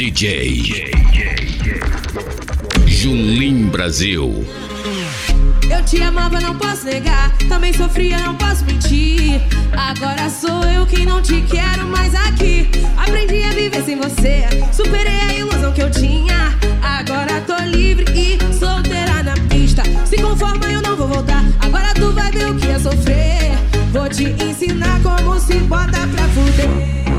DJ Julim Brasil. Eu te amava, não posso negar. Também sofria, não posso mentir. Agora sou eu quem não te quero mais aqui. Aprendi a viver sem você. Superei a ilusão que eu tinha. Agora tô livre e solteira na pista. Se conforma, eu não vou voltar. Agora tu vai ver o que é sofrer. Vou te ensinar como se bota pra fuder.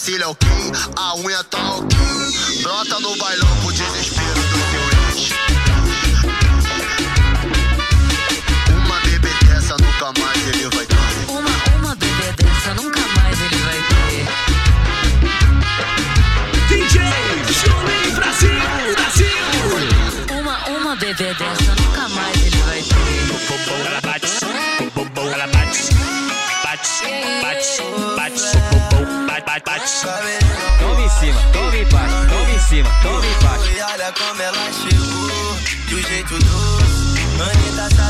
Sobrancelha ok, a unha tá ok. Brota no bailão pro desespero do teu ex. Uma bebê dessa nunca mais ele vai ter. Uma, uma bebê dessa nunca mais ele vai ter. DJ Julim Brasil. Brasil. Uma, uma bebê dessa nunca mais ele vai ter. Ela bate, ela bate, bate, bate, bate, bate. Toma em cima, toma embaixo, toma em cima, toma embaixo. E olha como ela chegou, do jeito doce. Anitta sabe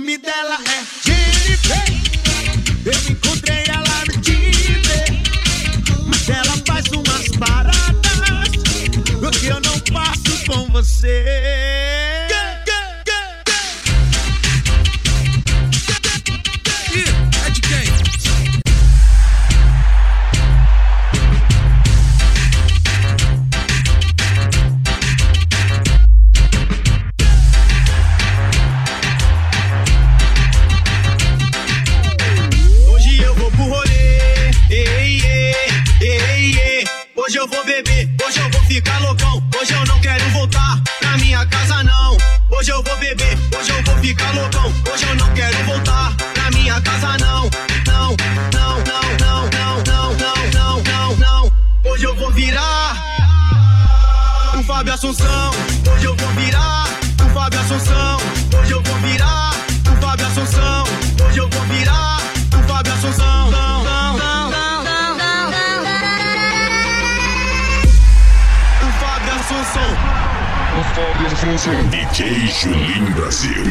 nome dela é Jennifer. Eu encontrei ela no Tinder, mas ela faz umas paradas que eu não faço com você. Assunção, hoje eu vou virar o Fábio Assunção, hoje eu vou virar o Fábio Assunção, hoje eu vou virar o Fábio Assunção. O Fábio Assunção. O Fábio Assunção. DJ Julinho Brasil.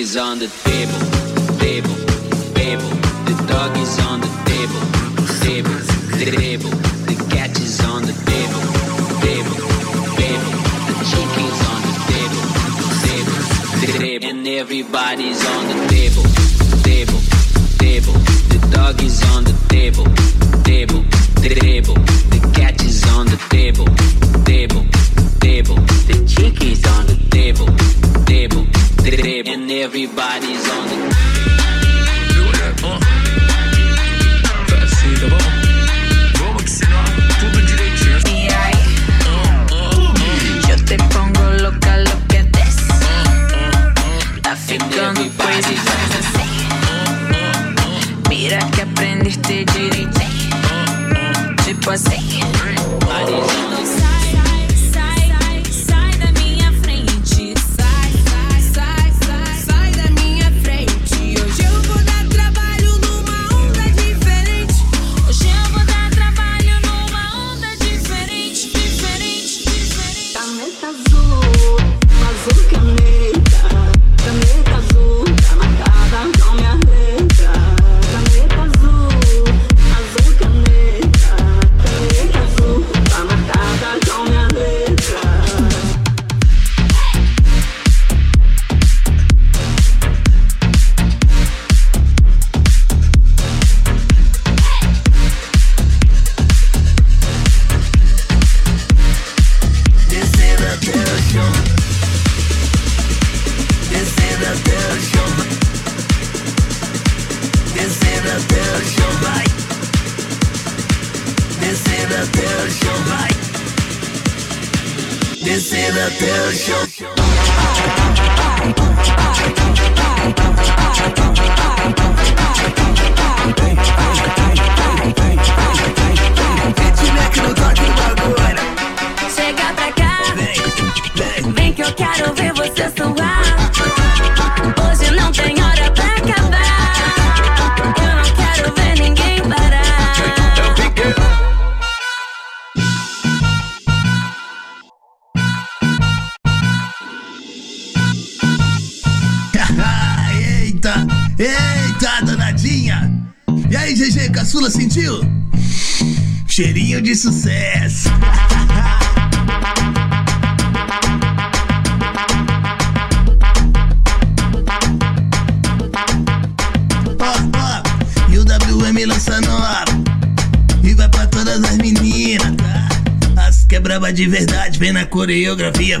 is on the table.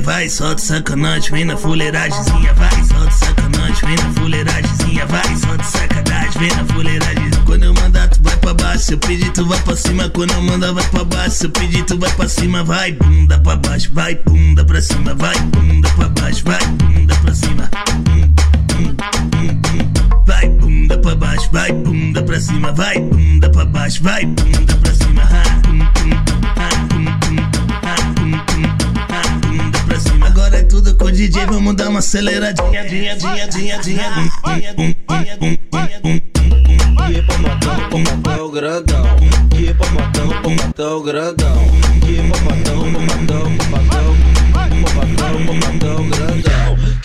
vai, só de sacanagem, vem na fuleiragemzinha, vai, só de sacanagem, vem na fuleiragemzinha, vai, só de sacanagem, vem na fuleiragem. Quando eu mandar, tu vai pra baixo, eu pedi tu vai pra cima, quando eu mandar, vai pra baixo, eu pedi tu vai pra cima, vai, bunda pra baixo, vai, bunda pra cima, vai, bunda pra baixo, vai, bunda pra cima. Vai bunda pra baixo, vai bunda pra cima, vai bunda pra baixo, vai bunda pra cima. Ha, ha. o DJ, vamos dar uma aceleradinha, dinha, dinha, dinha, dinha, Que pra matar, pra matar o grandão. Que pra matar, pra matar o grandão. Que pra matar, pra matar, pra matar o grandão.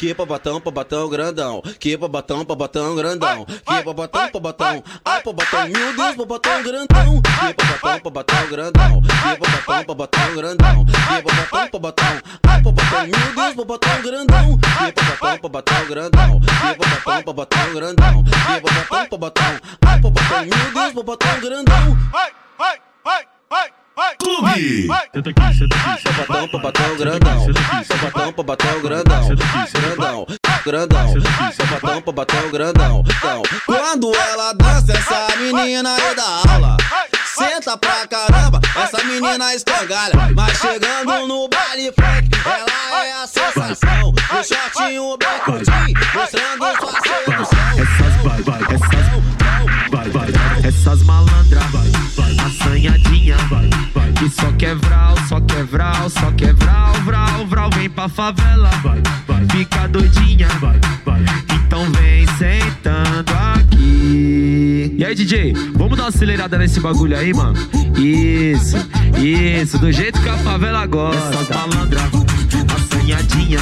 Que pabatão, pabatão grandão. Que pabatão, pabatão grandão. Que pabatão, pabatão. Ai, pabatão, meu Deus, pabatão grandão. Que pabatão, pabatão grandão. Que pabatão, pabatão grandão. Que pabatão, pabatão. Ai, pabatão, meu Deus, pabatão grandão. Que pabatão, pabatão grandão. Que pabatão, pabatão grandão. Que pabatão, pabatão. Ai, pabatão, meu Deus, pabatão grandão. Clube. Pabatão, pabatão grandão. Pabatão, pabatão grandão. Grandão, grandão. Pabatão, pabatão grandão. Então, quando ela dança, essa menina é da aula. Senta pra caramba, essa menina escangalha. Mas chegando no baile funk, ela é a sensação. O shortinho bem curtinho, mostrando sua sedução. Essas vai, vai, essas vai, vai, essas malandras, assanhadinha, que só quer vral, só quer vral, só quer vral, vral, vem pra favela, fica doidinha, então vem sentando aqui. E aí, DJ, vamos dar uma acelerada nesse bagulho aí, mano? Isso, isso, do jeito que a favela gosta. Essas malandras, assanhadinha,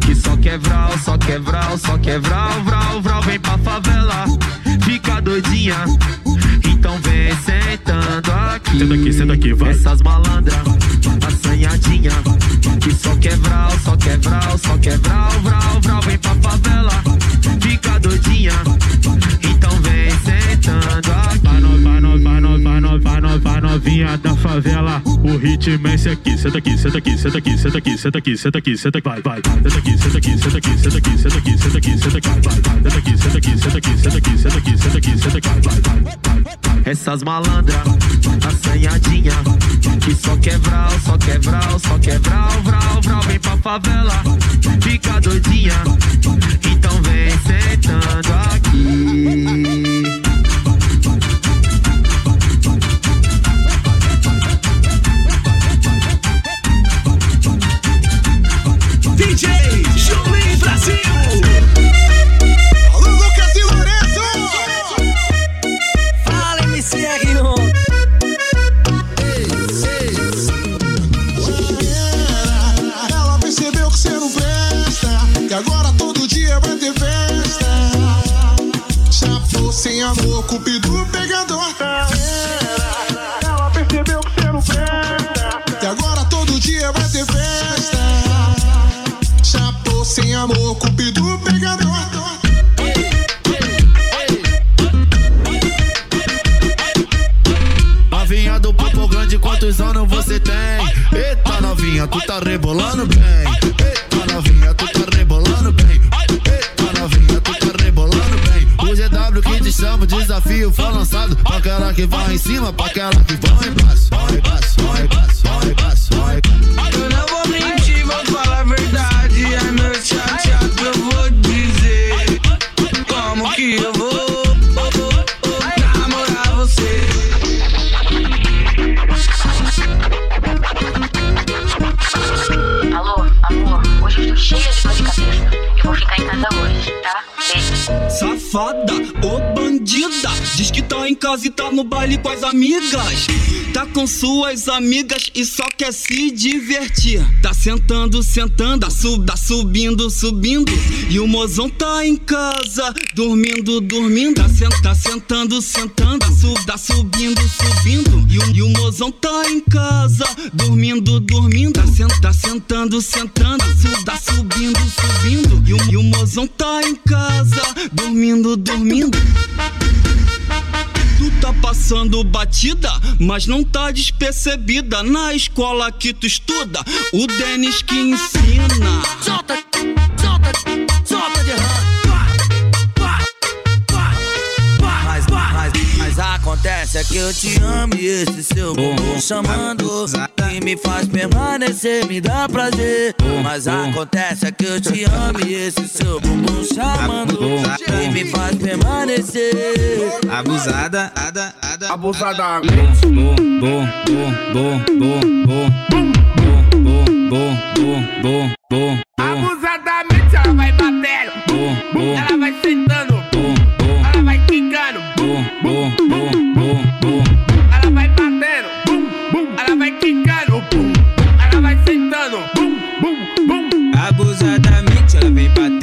que só quer vral, só quer vral, só quer vral, vral, vral, vem pra favela, fica doidinha. Então vem sentando aqui. Senta aqui, senta aqui, vai. Essas malandras, assanhadinha, que só quer vral, só quer vral, só quer vral, vral, vral, vem pra favela, fica doidinha. Então. Vai, no, vai, no, no, no, no, novinha da favela. O ritmo é esse aqui. Senta aqui, senta aqui, senta aqui, senta aqui, senta aqui, senta aqui, senta aqui, vai, vai. Senta aqui, senta aqui, senta aqui, senta aqui, senta aqui, senta aqui, senta aqui, vai, vai. Senta aqui, senta aqui, senta aqui, senta aqui, senta aqui, senta aqui, senta aqui, vai, vai. Essas malandras, assanhadinha, que só quer vral, só quer vral, só quer vral, vral, vral, vem pra favela, fica doidinha, então vem sentando aqui. DJ Julinho Brasil. Alô, Lucas e Lourenço. Fala, MCR1. Ela percebeu que você não presta. Que agora todo dia vai ter festa. Chapou sem amor, cupido pegador. Ela cupido pegador. Novinha do Popo Grande, quantos anos você tem? Eita novinha, tu tá rebolando bem. Eita novinha, tu tá rebolando bem. Eita novinha, tu tá rebolando bem. O GW que te chama, o desafio foi lançado. Pra aquela que vai em cima, pra aquela que vai embaixo, foda casa e tá no baile com as amigas. Tá com suas amigas e só quer se divertir. Tá sentando, sentando, sub, tá subindo, subindo. E o mozão tá em casa, dormindo, dormindo. Tá, sen, tá sentando, sentando, sub, tá subindo, subindo. E o, e o mozão tá em casa, dormindo, dormindo. Tá, sen, tá sentando, sentando, sub, tá subindo, subindo. E o, e o mozão tá em casa, dormindo, dormindo. Tu tá passando batida, mas não tá despercebida. Na escola que tu estuda, o Denis que ensina. Solta, solta, solta de mas, mas acontece é que eu te amo e esse seu bumbum chamando que me faz permanecer, me dá prazer. Mas acontece que eu te amo e esse seu bumbum chamando. Que me faz permanecer. Abusada, ada, ada. Abusada. Bom, bom, bom, bom, Abusadamente ela vai batendo. Ela vai sentando. Ela vai quicando.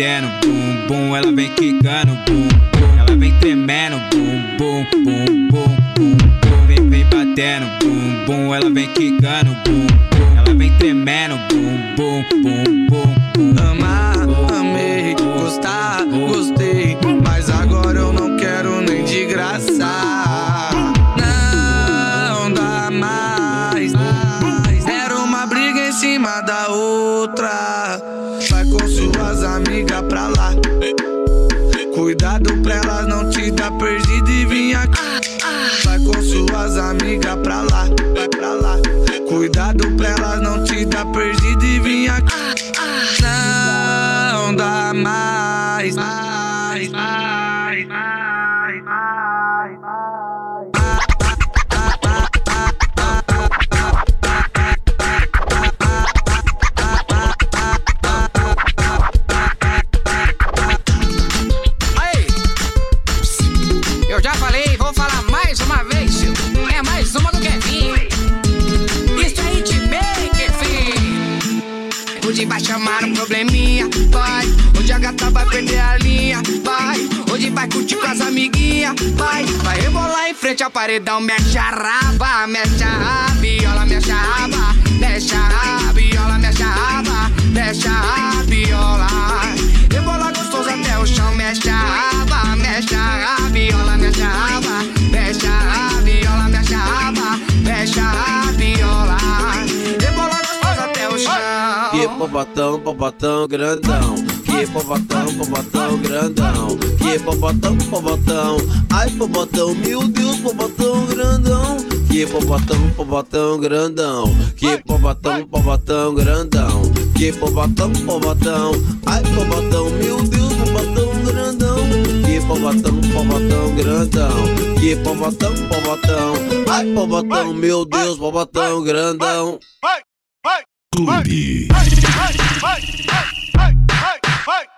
Batendo, bum, bum, ela vem quicando, bum, bum, ela vem tremendo, bum, bum, bum, bum, bum, bum, vem, vem batendo, bum, bum, ela vem quicando, bum, bum, ela vem tremendo, bum, bum, bum, bum, bum. Amar, amei, gostar, gostei. Mas agora eu não quero nem de graça. Não dá mais. Era uma briga em cima da outra. Cuidado pra elas não te dar perdido e vir aqui. Vai com suas amigas pra lá, vai pra lá. Cuidado pra elas não te dar perdido e vir aqui. Não dá mais, paredão, mexe a raba, mexe a rabiola, mexe a raba, mexe a rabiola, mexe a raba, mexe a rabiola. Rebola gostoso até o chão, mexe a raba, mexe a rabiola, mexe a raba, mexe a rabiola, mexe a raba, mexe a rabiola. Rebola gostoso até o chão. Que popotão, popotão grandão. Que popotão, popotão grandão. Que popotão, popotão. Ai, popotão, meu Deus, popotão grandão. Que popotão, popotão grandão. Que popotão, popotão grandão. Que popotão, popotão. Ai, popotão, meu Deus, popotão grandão. Que popotão, popotão grandão. Que popotão, popotão. Ai, popotão, meu Deus, popotão grandão. Clube. Hey!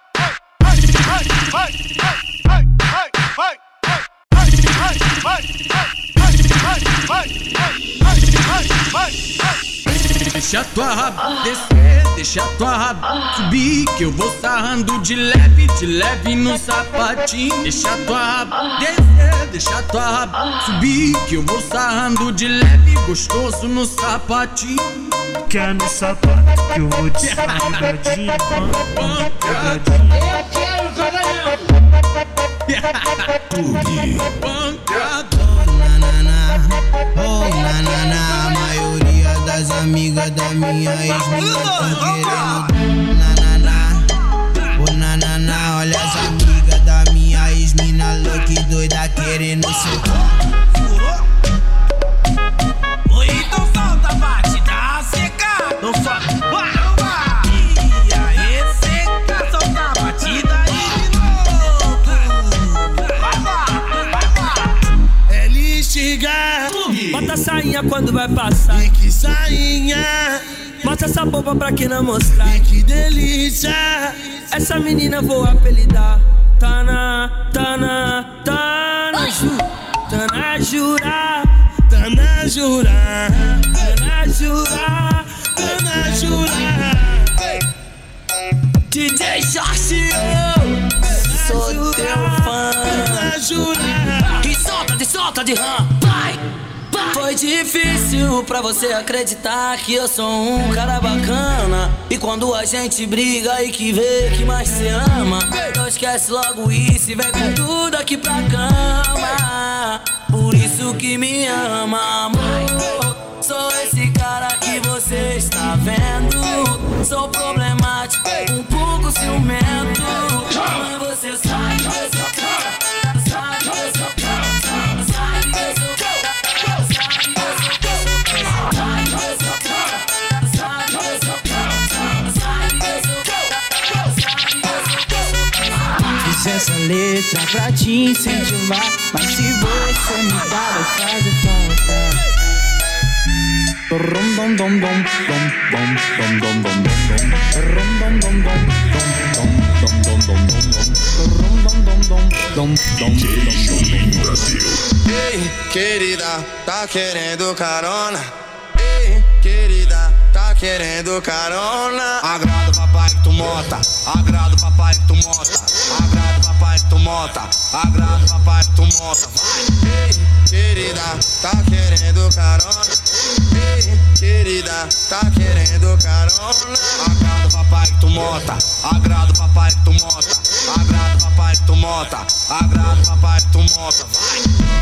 Deixa tua raba descer, deixa tua raba subir Que eu vou sarrando de leve, de leve no sapatinho. Deixa tua raba descer, deixa tua raba subir Que eu vou sarrando de leve, gostoso no sapatinho. Quer no sapato que eu vou te pegadinha, Clube. Oh, na, na, na, amiga da minha ex me tá querendo Nananá, ô oh, nananá Olha as amiga da minha ex-mina louca e doida querendo seu corpo Bota a sainha quando vai passar. E que sainha. Mostra essa boba pra quem não mostrar. E que delícia. Essa menina vou apelidar. Tá na, tá na, tá na ju, tá na jura, tá na jura, tá na jura, tá na jura. DJ Jorge, sou teu fã. Tá na jura. E solta, de solta de rã, vai! Foi difícil pra você acreditar que eu sou um cara bacana. E quando a gente briga e que vê que mais se ama, não esquece logo isso e vem com tudo aqui pra cama. Por isso que me ama, amor. Sou esse cara que você está vendo. Sou problemático, um pouco ciumento. Mas você sabe sou cara, sabe que essa letra pra te incentivar. Mas se você me dá, vai fazer falta. Ei, querida, tá querendo carona? Ei, querida, tá querendo carona? Agrado papai que tu mota, agrado papai que tu mota, agrado tu mota, agrada papai tu mota. Querida, tá querendo carona? Querida, tá querendo carona? Agrada papai tu mota, agrada papai tu mota, agrada papai tu mota, agrada papai tu mota.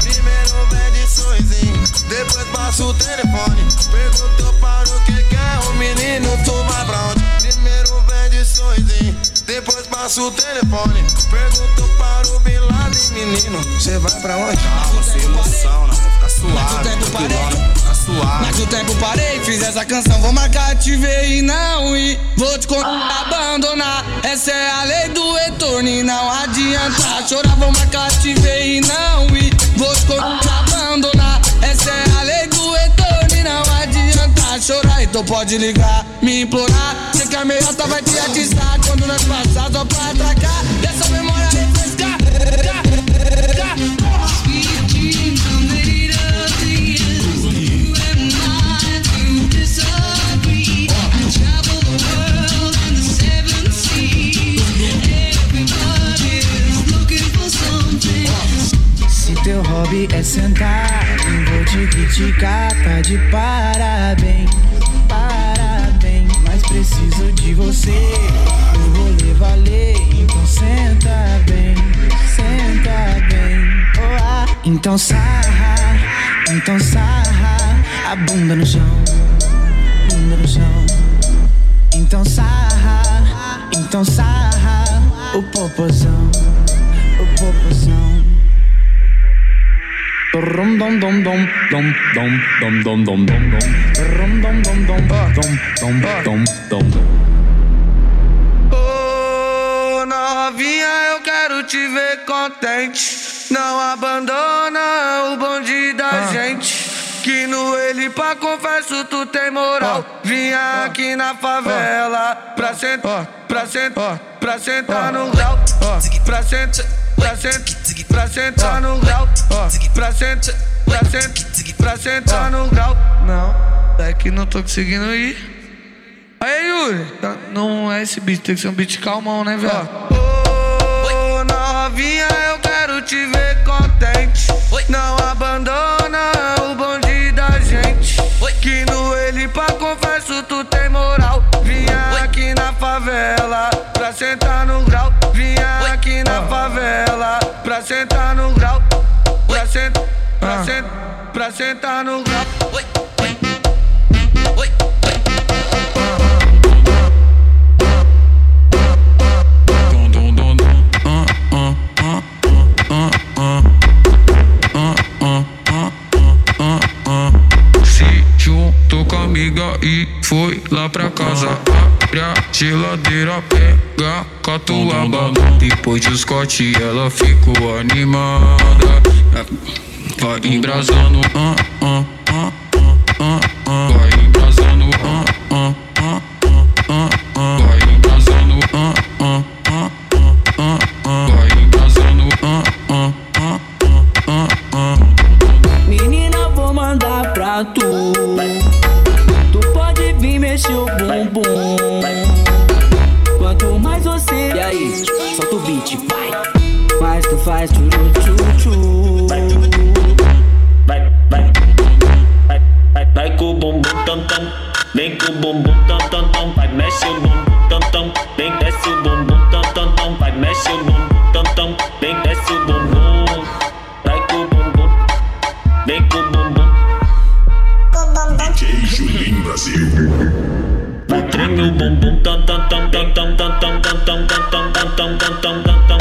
Primeiro vende sonzinho, depois passa o telefone. Perguntou para o que quer o menino, tu vai pra onde? Primeiro vende sonzinho, depois passa o telefone. Perguntou para o Bin Laden, menino, cê vai pra onde? Calma, sem emoção, não, fica suave, tranquilão, fica suave. Mas o tempo parei, fiz essa canção, vou marcar, te ver e não ir. Vou te contar, abandonar. Essa é a lei do retorno e não adianta chorar. Vou marcar, te ver e não ir. Vou te contar, abandonar. Essa é a lei do retorno e não adianta chorar. Então pode ligar, me implorar. Que a meiota vai te atiçar quando nós passar só pra atracar. Dessa memória refrescar. Teu hobby é sentar, não vou te criticar, tá de parabéns, preciso de você, o rolê valer, então senta bem, senta bem. Ah. Então sarra, então sarra, a bunda no chão, bunda no chão. Então sarra, então sarra, o popozão, o popozão. Rum dom Ô novinha, eu quero te ver contente. Não abandona o bonde da gente. Que no ele pra confesso tu tem moral. Vinha aqui na favela pra sentar, pra sentar, pra sentar no grau. Pra sentar, pra sentar, pra sentar no grau. Pra sentar, pra sentar, pra sentar no grau. Não, é que não tô conseguindo ir. Aí, Yuri, tá- não é esse beat, tem que ser um beat calmão, né, velho? Ô, novinha, eu quero te ver contente. Não abandona o bonde da gente. Que no ele pra confesso tu tem moral. Vinha aqui na favela pra sentar no grau. Pra sentar no grau. Pra sentar, pra sentar, pra sentar no grau. Amiga e foi lá pra casa. Abre a geladeira, pega catuaba. Depois de Scott, ela ficou animada. Vai embrasando, ah, ah, ah, ah, ah. Vai Vem com o bumbum tam tam tam. Vai, mexe o bumbum tam tam. Vem, desce o bumbum tam tam tam. Vai, mexe o bumbum tam tam. Vem, desce o bumbum. Vai com o bumbum. Vem com o bumbum. DJ Julinho Brasil. Vai, treme o bumbum tam tam tam tam tam tam tam tam tam tam tam tam tam tam tam tam tam tam tam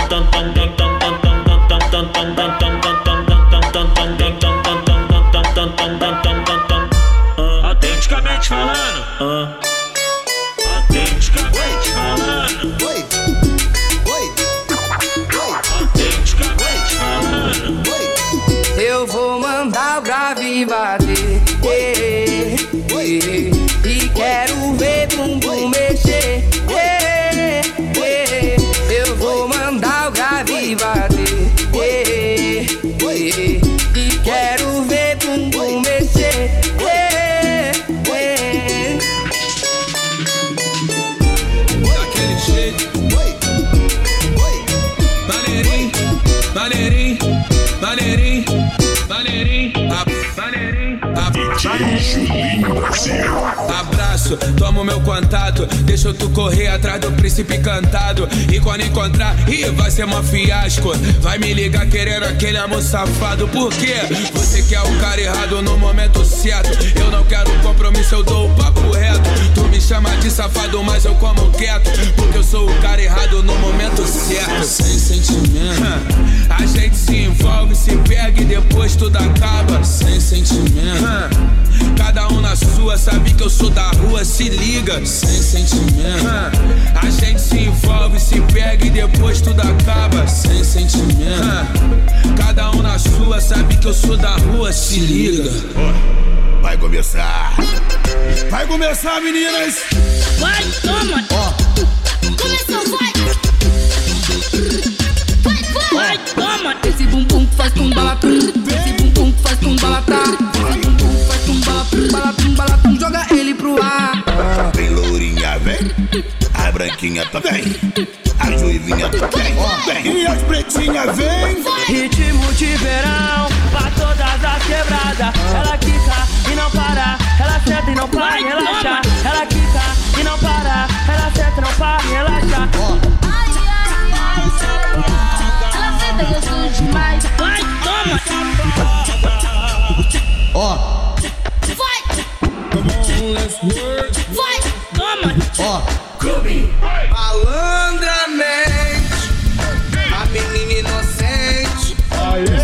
toma o meu contato. Deixa tu correr atrás do príncipe encantado. E quando encontrar, ih, vai ser uma fiasco. Vai me ligar querendo aquele amor safado. Por quê? Você quer o cara errado no momento certo. Eu não quero compromisso, eu dou o papo reto. Tu chama de safado, mas eu como quieto. Porque eu sou o cara errado no momento certo. Sem sentimento. A gente se envolve, se pega e depois tudo acaba. Sem sentimento. Cada um na sua, sabe que eu sou da rua, se liga. Sem sentimento. A gente se envolve, se pega e depois tudo acaba. Sem sentimento. Cada um na sua, sabe que eu sou da rua, se liga. Vai começar. Vai começar, meninas. Vai, toma. Começou, vai. Vai, toma. Esse bumbum que faz tum balatum. Esse bumbum que faz tum balatá. Esse bumbum que faz tum balatum, balatum, balatum. Joga ele pro ar. Vem lourinha, vem. A branquinha também. A juivinha também. Vem. E as pretinhas, vem. Ritmo de verão, pra todas as quebradas. Ela quica e não para, ela senta e não para, e relaxa. Ela quica e não para, ela senta e não para, e relaxa. Ela senta gostoso demais. Vai, toma. Ó, Vai. Vai, toma. ó. Malandramente, a menina inocente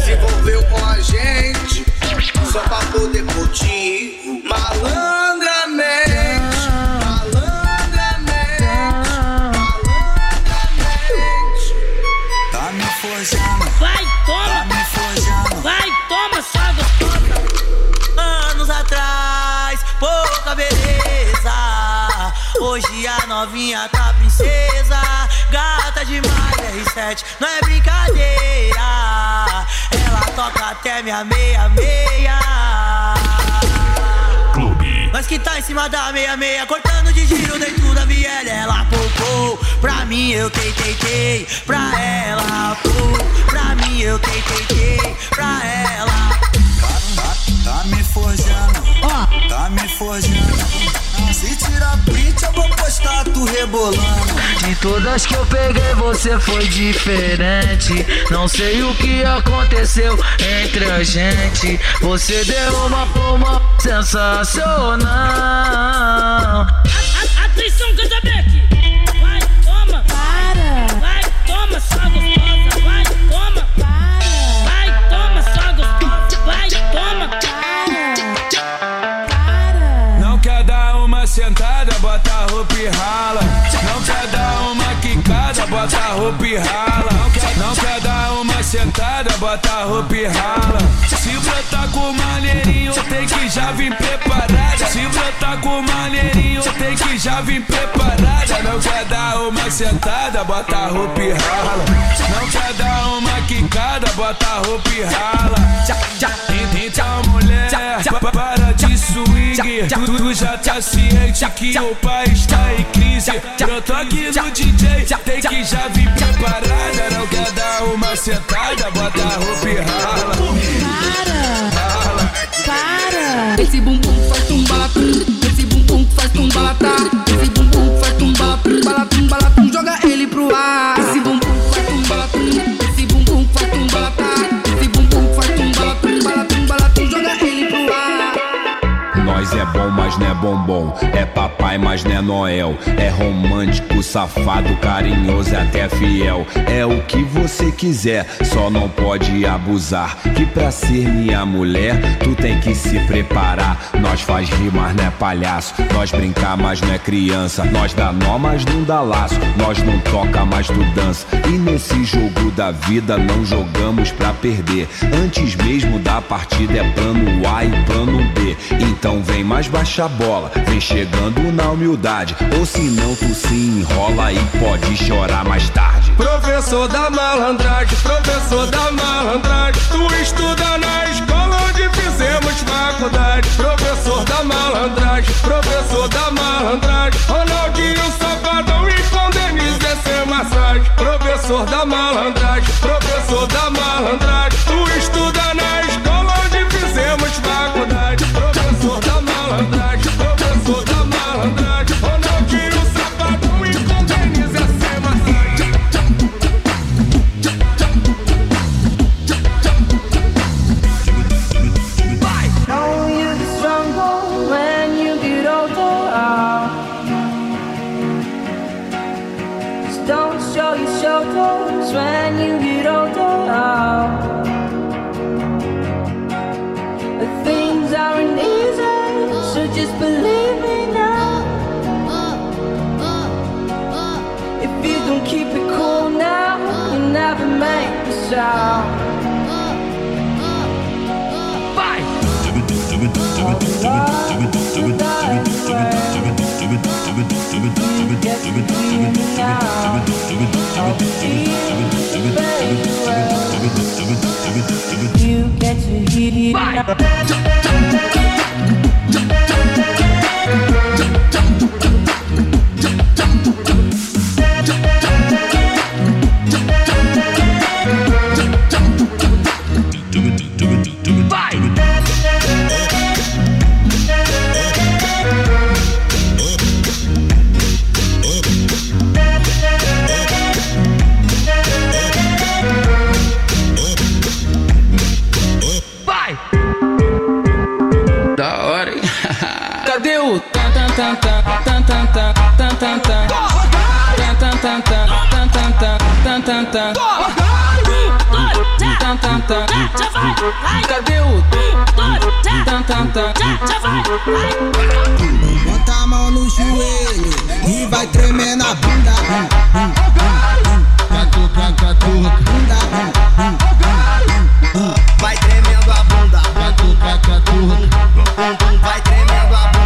se envolveu com a gente só pra poder curtir. Novinha tá princesa. Gata demais, R7, não é brincadeira. Ela toca até minha meia-meia. Mas que tá em cima da meia-meia, cortando de giro dentro da viela. Ela popou, pra mim eu tei, tei, tei. Pra ela, pô, pra mim eu tei, tei, tei. Pra ela. Tá me forjando, tá me forjando. Se tirar print, eu vou postar tu rebolando. De todas que eu peguei, você foi diferente. Não sei o que aconteceu entre a gente. Você deu uma pluma sensacional. Atenção, Casabeck. Rala. Não quer dar uma quicada, bota a roupa e rala. Não quer, dar uma sentada, bota a roupa e rala. Se brotar com maneirinho, tem que já vir preparada. Se brotar com maneirinho, tem que já vir preparada. Não quer dar uma sentada, bota a roupa e rala. Não quer dar uma quicada, bota a roupa e rala. Então, mulher, pa- para swing. Tu, tu já tá ciente que o pai está em crise. Eu tô aqui no DJ, tem que já vir preparada. Não quer dar uma sentada, bota a roupa e rala. Rala. Para! Esse bumbum faz tum balatum, esse bumbum faz tum balatá, esse bumbum faz tum balatum, balatum, balatum, joga ele pro ar. Mas não é bombom. É papai mas não é Noel. É romântico, safado, carinhoso e até fiel. É o que você quiser, só não pode abusar. Que pra ser minha mulher, tu tem que se preparar. Nós faz rimar, não é palhaço. Nós brincar, mas não é criança. Nós dá nó, mas não dá laço. Nós não toca, mas tu dança. E nesse jogo da vida não jogamos pra perder. Antes mesmo da partida é plano A e plano B. Então vem mais baixa bola, vem chegando na humildade. Ou se não tu se enrola e pode chorar mais tarde. Professor da malandragem, professor da malandragem, tu estuda na escola onde fizemos faculdade. Professor da malandragem, professor da malandragem, Ronaldinho Safadão e com Denise é massagem. Professor da malandragem, professor da malandragem, You get. Cadê o tan tan tan Bota a mão no joelho e vai tremer na bunda. Catuca, catuca. Bunda. Vai tremendo a bunda. Catuca, catuca. Vai tremendo a bunda.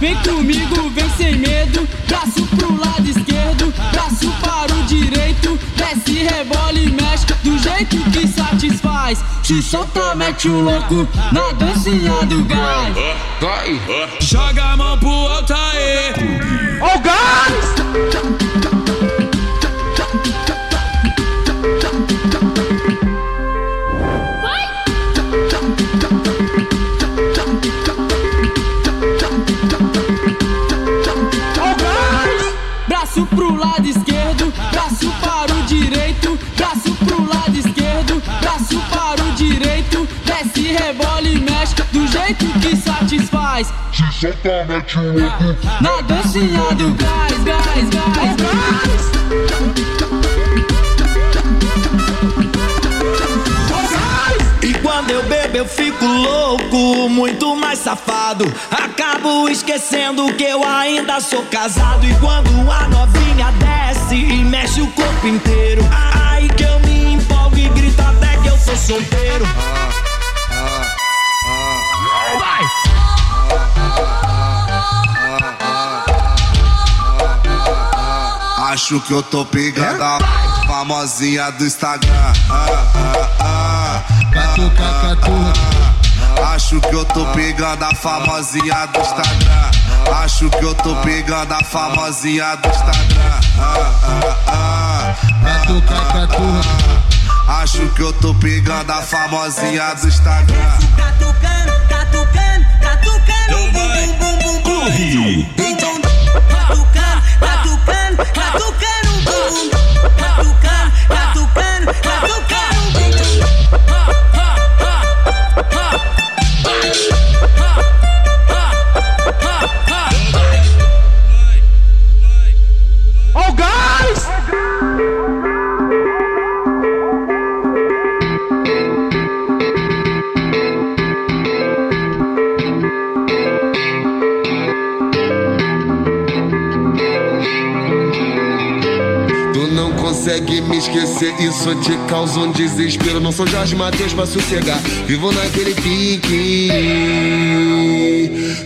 vem comigo, vem sem medo. Braço pro lado esquerdo, braço para o direito. Desce, rebola e mexe do jeito que satisfaz. Se solta, mete o louco na dancinha do gás. Vai, joga a mão pro alto aí. Ó o gás! Do jeito que satisfaz. Se solta, mete o louco. Na dancinha do gás, gás, gás, gás. E quando eu bebo eu fico louco, muito mais safado. Acabo esquecendo que eu ainda sou casado. E quando a novinha desce e mexe o corpo inteiro, aí que eu me empolgo e grito até que eu sou solteiro. Acho que eu tô pegando a famosinha do Instagram. Ah, ah, ah. Catuca, catuca. Acho que eu tô pegando a famosinha do Instagram. Acho que eu tô pegando a famosinha do Instagram. Ah, ah, ah. Acho que eu tô pegando a famosinha do Instagram. Catucando, catucando, catucando, bum bum bum bum bum. Então, consegue me esquecer, isso te causa um desespero. Não sou Jorge Matheus pra sossegar, vivo naquele pique.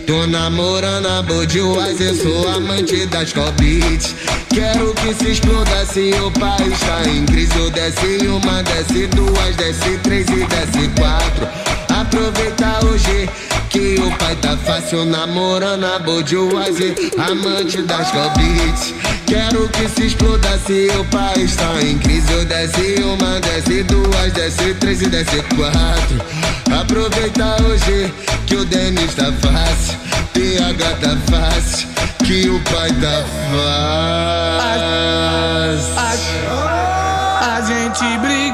Tô namorando a Budweiser, sou amante das Beats. Quero que se exploda se o país tá em crise. Eu desce uma, desce duas, desce três e desce quatro. Aproveita hoje que o pai tá fácil namorando a Budweiser, amante das Beats. Quero que se exploda se o país tá em crise. Eu desce uma, desce duas, desce três e desce quatro. Aproveita hoje que o Denis tá fácil, TH tá fácil, que o pai tá fácil. A gente brigou,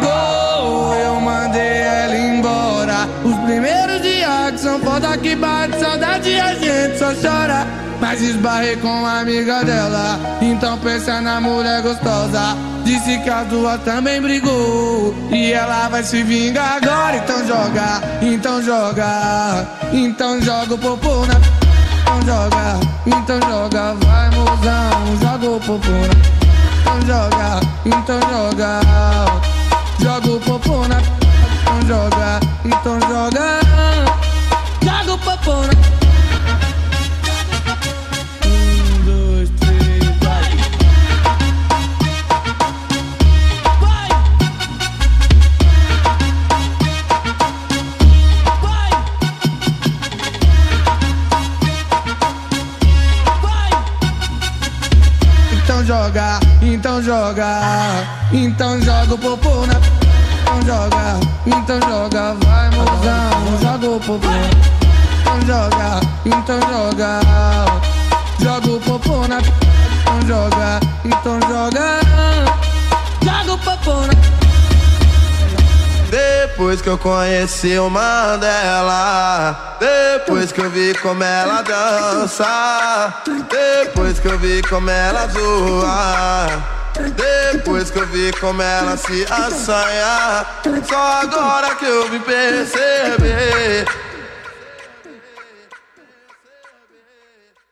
foda que bate saudade a gente só chora. Mas esbarrei com uma amiga dela, então pensa na mulher gostosa. Disse que as duas também brigou e ela vai se vingar agora. Então joga, então joga, então joga o popô na. Então joga, então joga, vai mozão, joga o popô na. Então joga, então joga, joga o popô na. Então joga, então joga, Então joga, então joga, então joga o popô na. Então joga, então joga, vai mozão, joga o popô. Então joga, então joga, joga o popô na. Então joga, então joga, joga o popô na. Depois que eu conheci o Mandela, depois que eu vi como ela dança, depois que eu vi como ela zoa, depois que eu vi como ela se assanha, só agora que eu vim perceber.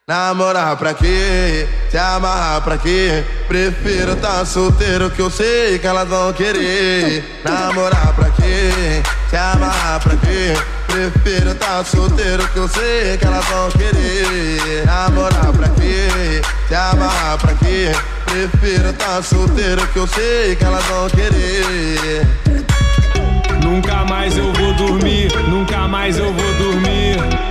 Namorar pra quê? Se amarrar pra quê? Prefiro tá solteiro que eu sei que elas vão querer. Namorar pra quê? Se amarrar pra quê? Prefiro tá solteiro que eu sei que elas vão querer. Namorar pra quê? Se amarrar pra quê? Prefiro tá solteiro que eu sei que elas vão querer. Nunca mais eu vou dormir, nunca mais eu vou dormir.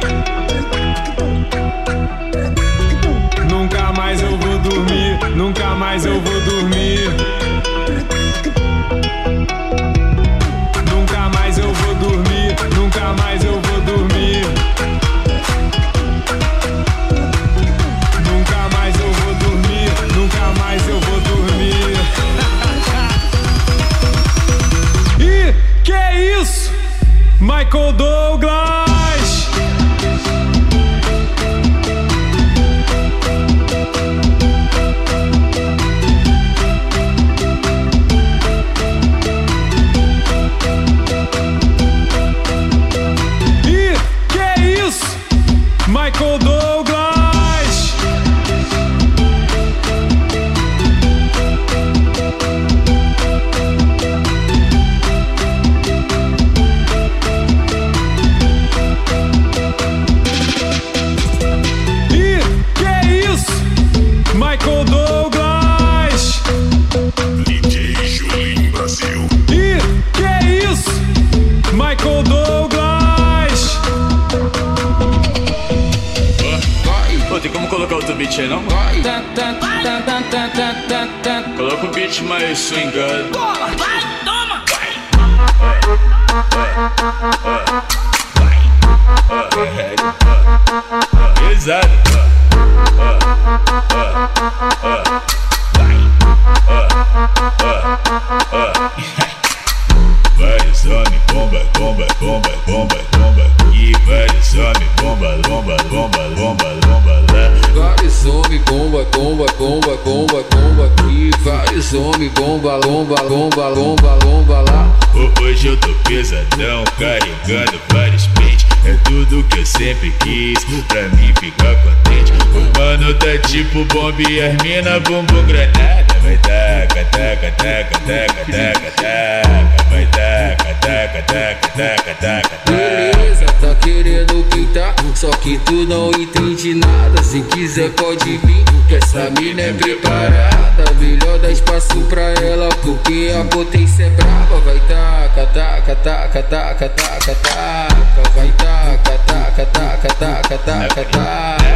Tipo e as mina bumbum granada. Vai taca, taca, taca, taca, taca, taca. Vai taca, taca, taca, taca, taca, taca. Beleza, tá querendo pintar, só que tu não entende nada. Se quiser pode vir, que essa mina é preparada. Melhor dar espaço pra ela, porque a potência é brava. Vai taca, taca, taca, taca, taca, taca. Vai taca, taca, taca, taca, taca, taca.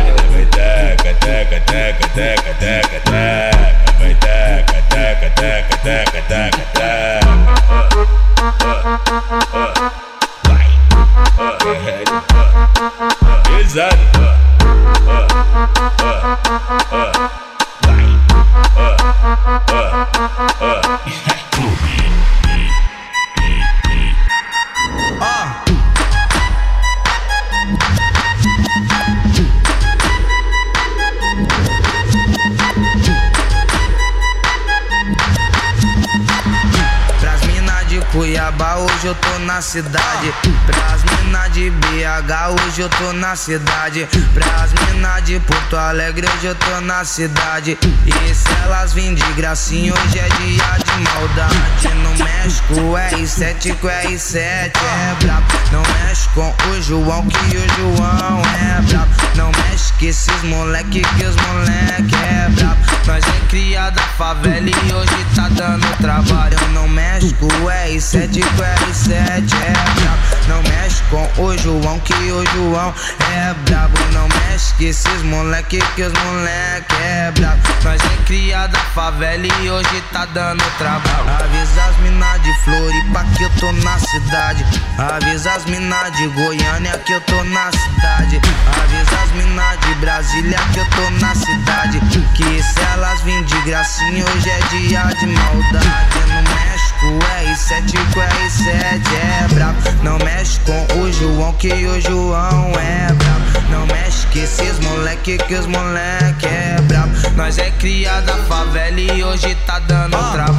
Na cidade. Pras mina de Porto Alegre, hoje eu tô na cidade. E se elas vêm de gracinha, hoje é dia de maldade. No México, R7 com R7 é brabo. Não mexe com o João, que o João é brabo. Não mexe com esses moleque, que os moleque é brabo. Nós é criada favela e hoje tá dando trabalho. Não mexe com o R7 com o R7 é brabo. Não mexe com o João, que o João é brabo. Não mexe com esses moleque, que os moleque é brabo. Nós é criada favela e hoje tá dando trabalho. Avisa as mina de Floripa que eu tô na cidade. Avisa as mina de Goiânia que eu tô na cidade. Avisa as mina de Brasília que eu tô na cidade. Que se elas vêm de gracinha, hoje é dia de maldade. No México, R7 com R7 é brabo. Não mexe com o João, que o João é brabo. Não mexe com esses moleque, que os moleque é brabo. Nós é criada favela e hoje tá dando trabalho.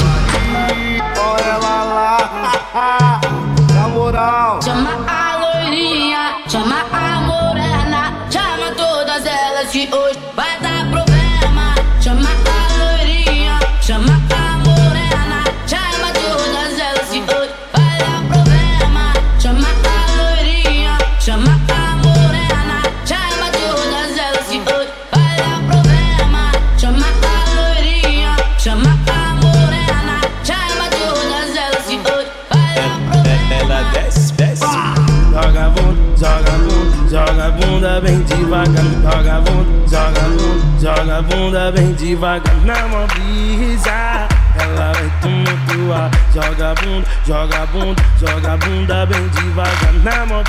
Olha ela lá, na moral. Chama devagar. Joga bunda, joga bunda, joga bunda bem devagar. Na mão ela vai tumultuar. Joga bunda, joga bunda, joga bunda bem devagar. Na mão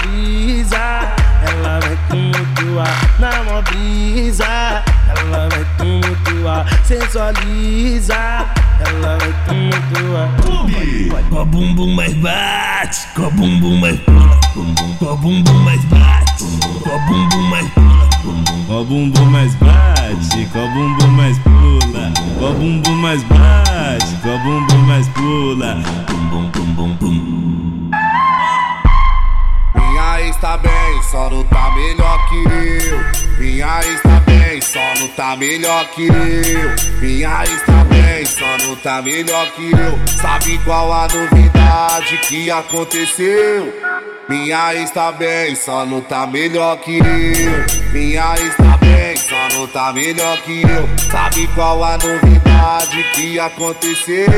ela vai tumultuar. Na mão ela vai tumultuar. Sensualiza, ela vai tumultuar. Com a bumbum mais bate, com a bumbum mais bumbum, com a bumbum mais bate, com a bumbum mais pula, o bumbum mais bate, o bumbum mais pula. O bumbum mais bate, o bumbum mais pula. Bum bum bum bum bum. Minha ex tá bem, só não tá melhor que eu. Minha ex tá bem, só não tá melhor que eu. Minha ex tá bem, só não tá melhor que eu. Sabe qual a novidade que aconteceu? Minha ex tá bem, só não tá melhor que eu. Minha ex tá bem, só não tá melhor que eu. Sabe qual a novidade que aconteceu?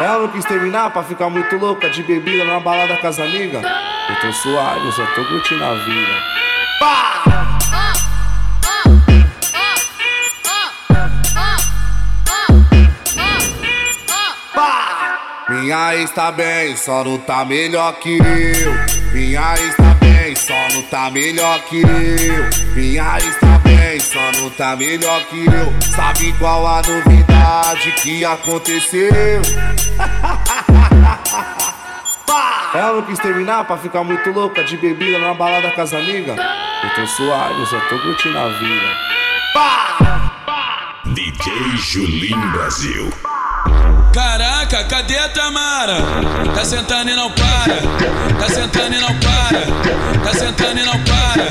Ela não quis terminar pra ficar muito louca de bebida na balada com as amigas. Eu tô suave, eu só tô curtindo a vida. Minha ex tá bem, só não tá melhor que eu. Minha ex tá bem, só não tá melhor que eu. Minha ex tá bem, só não tá melhor que eu. Sabe qual a novidade que aconteceu? Ela não quis terminar pra ficar muito louca de bebida na balada com as amigas. Eu tô suave, eu só tô curtindo a vida. DJ Julinho Brasil. Caraca, cadê a Tamara? Tá sentando e não para. Tá sentando e não para. Tá sentando e não para.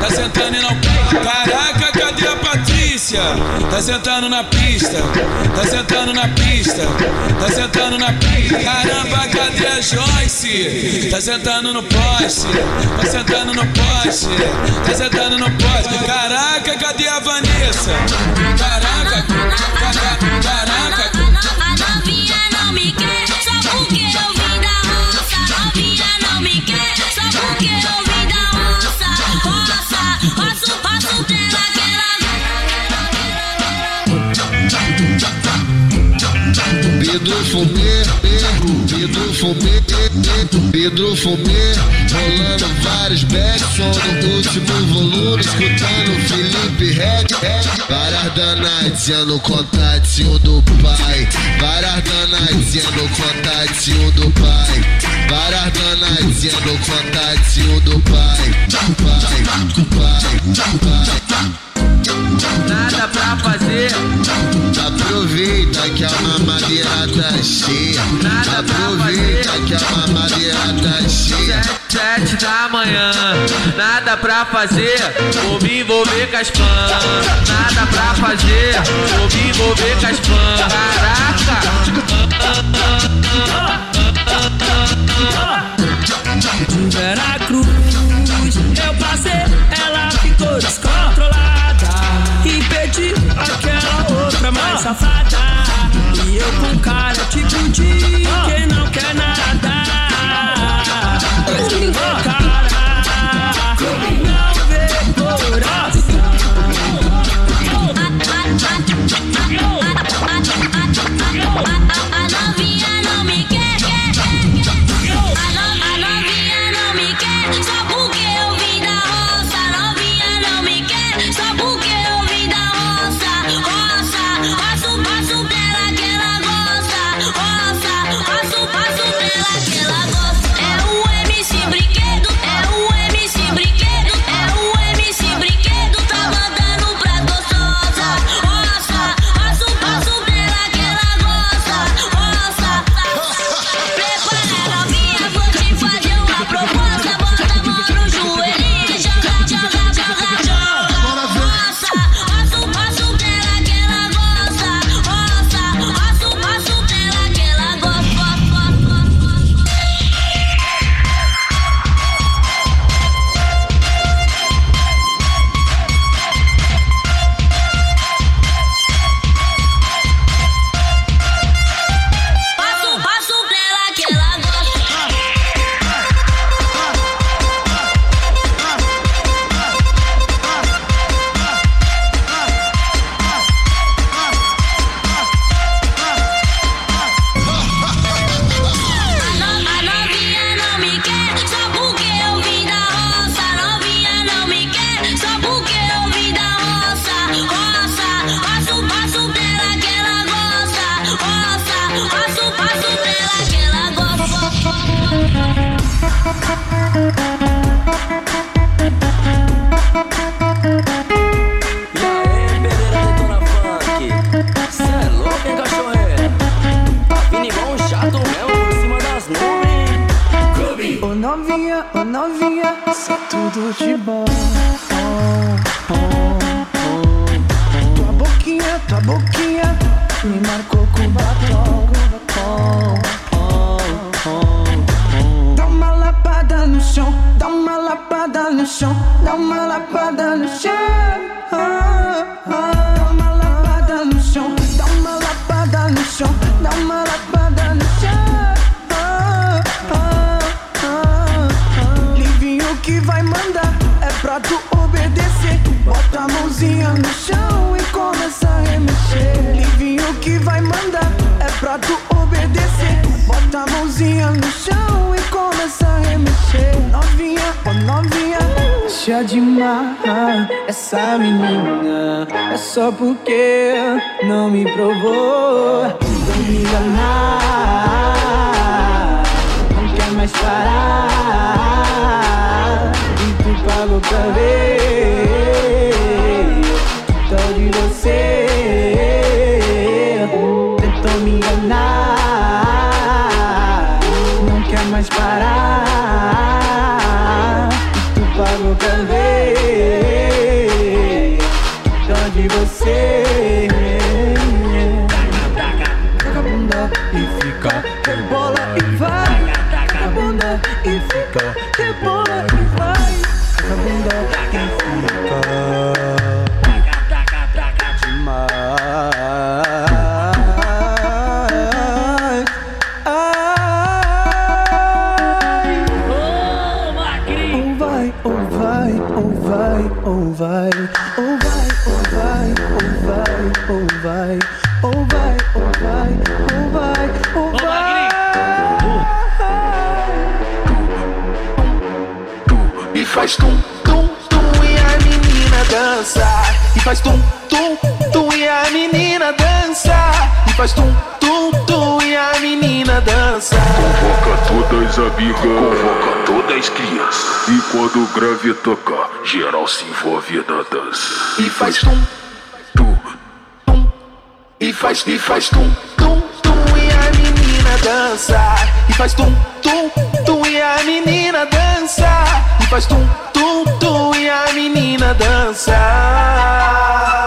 Tá sentando e não para. Caraca, cadê a Patrícia? Tá sentando na pista. Tá sentando na pista. Tá sentando na pista. Caramba, cadê a Joyce? Tá sentando no poste. Tá sentando no poste. Tá sentando no poste. Caraca, cadê a Vanessa? Caraca, caraca, caraca. Pedro Fumê, Pedro Fumê, Pedro Fumê, rolando vários backs, som no último volume, escutando Felipe Red, várias danadinhas no contatinho do pai, várias danadinhas no contatinho do pai, várias danadinhas no contatinho do pai, pai, pai, pai. Nada pra fazer. Aproveita que a mamadeira tá cheia. Nada pra Aproveita que a mamadeira tá cheia. Sete da manhã, nada pra fazer, vou me envolver com as fãs. Nada pra fazer, vou me envolver com as fãs. Caraca! De Veracruz, safada. E eu com cara tipo de quem não quer nada. e faz tum, tu, tum, e faz, e faz tum, tum, tum, e a menina dança, e faz tum, tum, tum, e a menina dança, e faz tum, tum, tum, e a menina dança.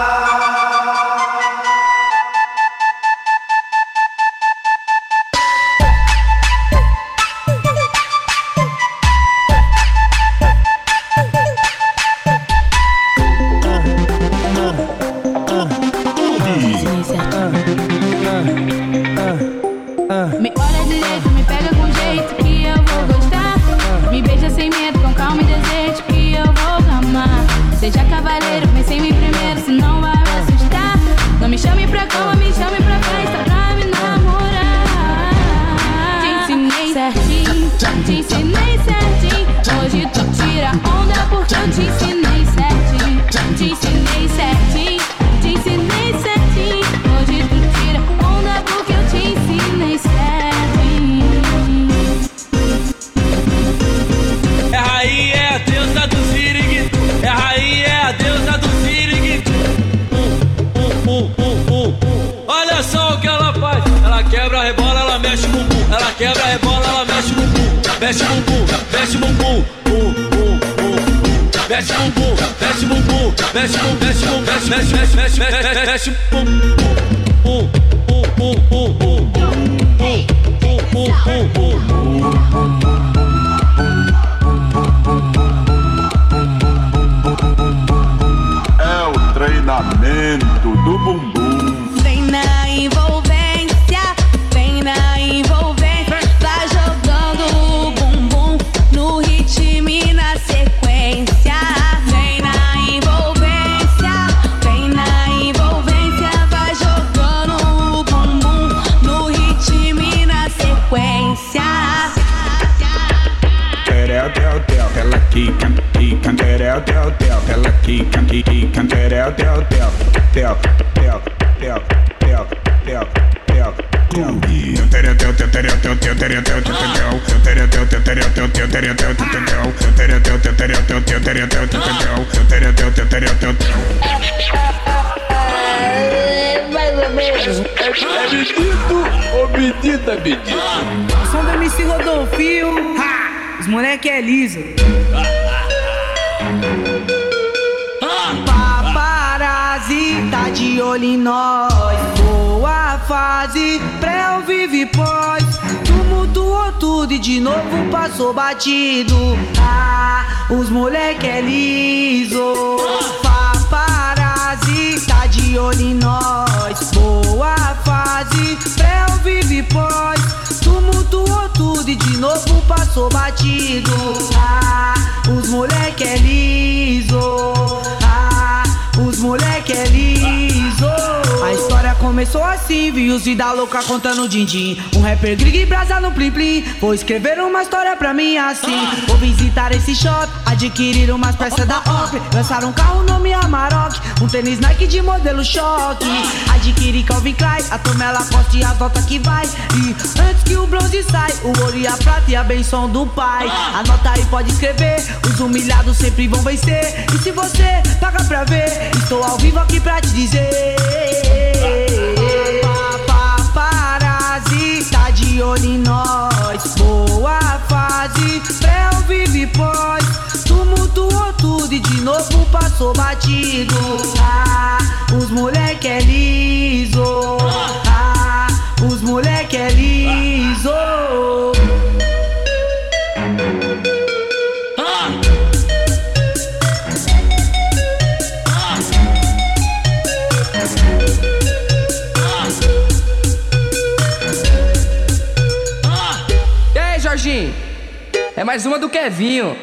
Desce o bumbum, desce o bumbum, bum, o bumbum, desce o bumbum, desce o bumbum, desce o bumbum, desce, desce, desce, desce, desce, desce o bumbum, bum, bum, bum, bum, bum, bum, bum, bum, bum, treinamento do bumbum. É medido ou medida, medida? Som do MC Rodolfio. Os moleque é liso. Paparazzi tá de olho em nós. Boa fase, pré, vive pós tumultuou tudo e de novo passou batido. Ah, os moleque é liso. Paparazzi tá de olho em nós. Boa fase, pré ou vive pós. Tumultuou tudo e de novo passou batido. Ah, os moleque é liso. Começou assim, vi os vida louca contando din-din. Um rapper grig brasa no plim plim. Vou escrever uma história pra mim assim. Vou visitar esse shop, adquirir umas peças da OP. Lançar um carro nome Amarok, um tênis Nike de modelo choque. Adquirir Calvin Klein, a tomela poste e as notas que vai. E antes que o bronze sai, o ouro e a prata e a benção do pai. Anota aí, pode escrever. Os humilhados sempre vão vencer. E se você paga pra ver, estou ao vivo aqui pra te dizer. De olho em nós. Boa fase, pré ou vive pós. Tumultuou tudo e de novo passou batido. Ah, os moleque é liso. Ah, os moleque é liso. É mais uma do Kevinho.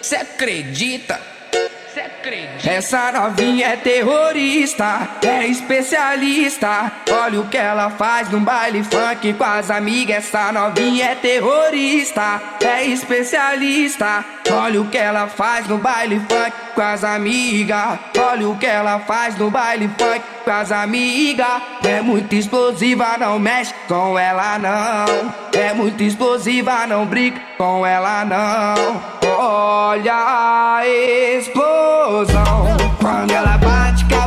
Cê acredita? Cê acredita? Essa novinha é terrorista, é especialista. Olha o que ela faz num baile funk com as amigas. Essa novinha é terrorista, é especialista. Olha o que ela faz no baile funk com as amigas. Olha o que ela faz no baile funk com as amigas. É muito explosiva, não mexe com ela não. É muito explosiva, não brinca com ela não. Olha a explosão quando ela com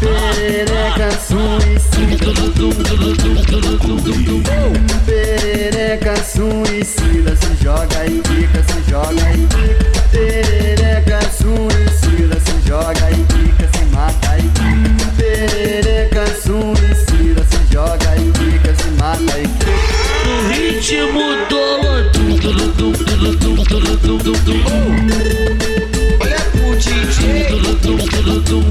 Perereca suicida Perereca suicida Se joga e fica, se joga e fica.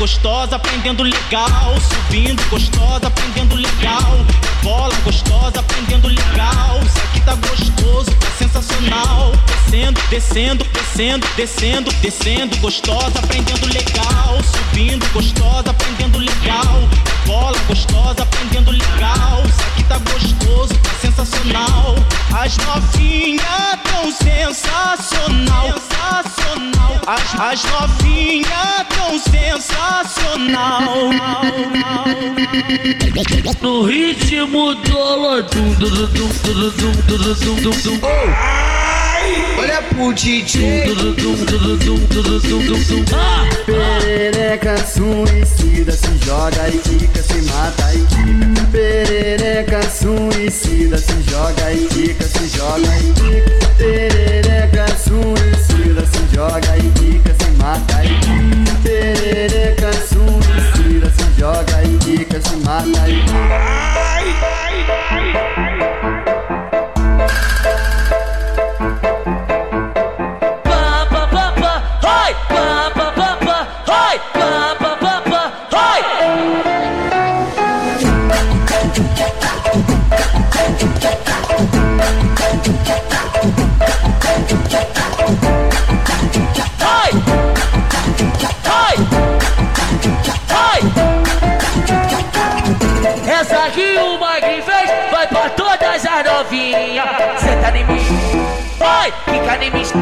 gostosa, aprendendo legal. Subindo gostosa, aprendendo legal. Bola gostosa, aprendendo legal. Isso aqui tá gostoso, tá sensacional. Descendo, descendo, descendo, descendo, descendo, gostosa, aprendendo legal, subindo, gostosa, aprendendo legal, bola gostosa, aprendendo legal, isso aqui tá gostoso, tá sensacional, as novinhas tão sensacional, sensacional, as, as novinhas tão sensacional. No ritmo do Olodum, dum, dum, dum, dum, dum, dum, dum, dum, dum, dum. Olha pro DJ. Ah! Perereca suicida, se joga e quica, se mata e quica. Perereca suicida, se joga e quica, se joga e quica. Perereca suicida, se joga e quica, se mata e quica. Perereca suicida, se joga e quica, se mata e quica. Pica de bicha,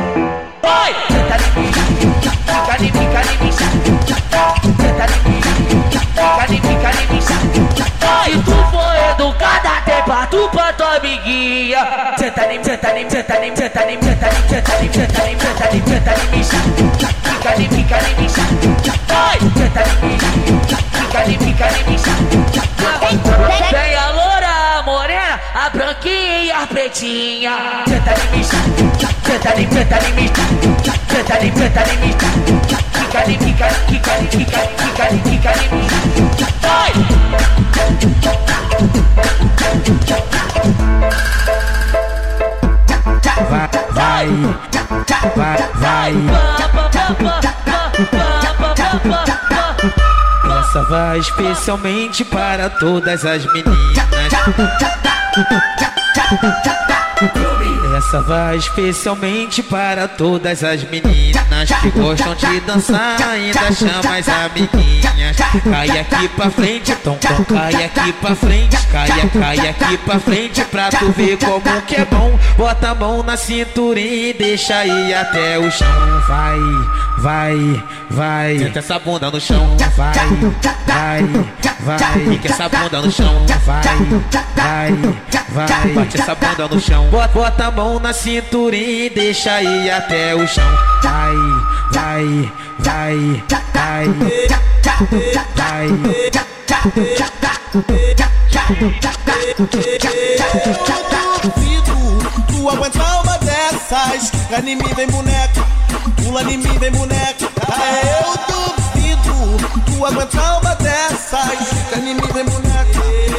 pica de bicha pretinha, senta de mista, senta de preta de mista, senta de senta de mista, fica de fica de fica de fica de fica de fica de mista. Vai! Vai, vai, vai, vai. Essa vai especialmente para todas as meninas. Essa vai especialmente para todas as meninas que gostam de dançar, ainda chama as amiguinhas. Cai aqui pra frente, tom, tom, cai aqui pra frente, cai, cai aqui pra frente pra tu ver como que é bom. Bota a mão na cinturinha e deixa ir até o chão. Vai, vai, vai. Senta essa bunda no chão, vai, vai, vai. Fica essa bunda no chão, vai, vai, vai. Bate essa bunda no chão. Bota, bota a mão na cinturinha e deixa ir até o chão. Vai, vai, vai, vai, vai. duvido tu aguentar uma graças. Anime vem boneca, pula anime ah, vem boneca. Eu duvido tu aguentar uma dessas. Anime vem boneca, ah,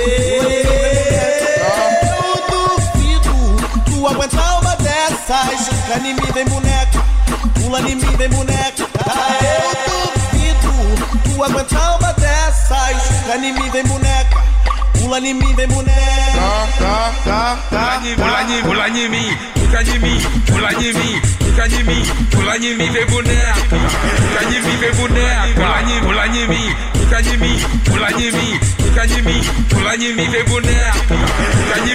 eu duvido tu aguentar uma dessas. Anime vem boneca, pula anime vem boneca. Eu duvido tu aguentar uma dessas. Anime vem boneca. Pulanyi mi ve mune. Da, da, da, da Pulanyi, pulanyi mi Pulanyi mi, pulanyi mi Pulanyi mi, pulanyi mi ve mune. Mi ve mune Pulanyi, mi Pulanyi mi, pulanyi mi Pulanyi mi, pulanyi mi ve mune.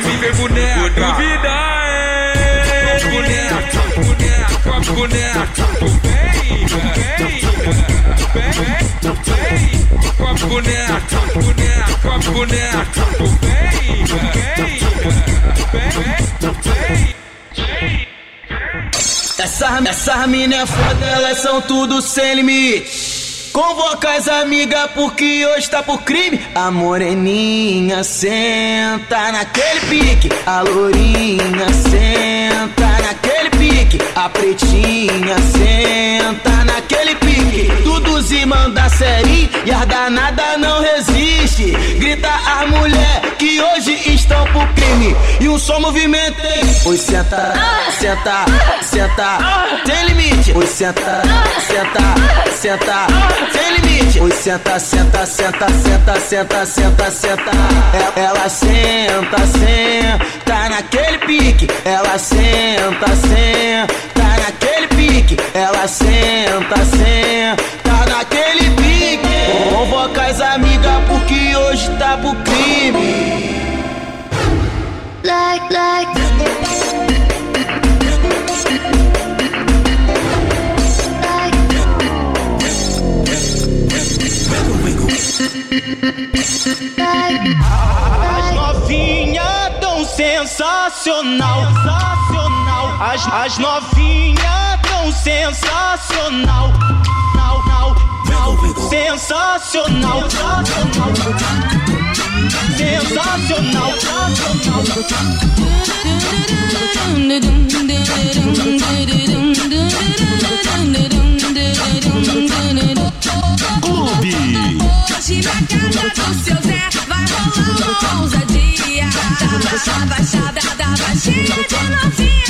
Mi ve mune. Would Boneca, boneca, boneca. Vem, vem, vem, vem. Com a boneca, boneca, com a boneca. Vem, vem, vem, vem. Essa, essa mina é foda, elas são tudo sem limite. Convoca as amigas porque hoje tá por crime. A moreninha senta naquele pique. A lourinha senta naquele pique. A pretinha senta naquele pique. Se manda série e as danada não resiste. Grita as mulher que hoje estão por crime. E um só movimento. Oi, senta, senta, senta. Tem limite. Oi, senta, senta, senta. Sem limite. Oi, senta, senta, senta, senta, senta, senta, senta. E- Ela senta, senta naquele pique. Ela senta, senta Ela senta, senta naquele pique. Convoca as amigas porque hoje tá pro crime. Like, like. As novinha tão sensacional, sensacional. As, as novinha tão sensacional, nau, nau, nau. sensacional, sensacional, Clube. Hoje na casa do seu Zé vai rolar uma ousadia. Da baixada, da baixinha de novinha,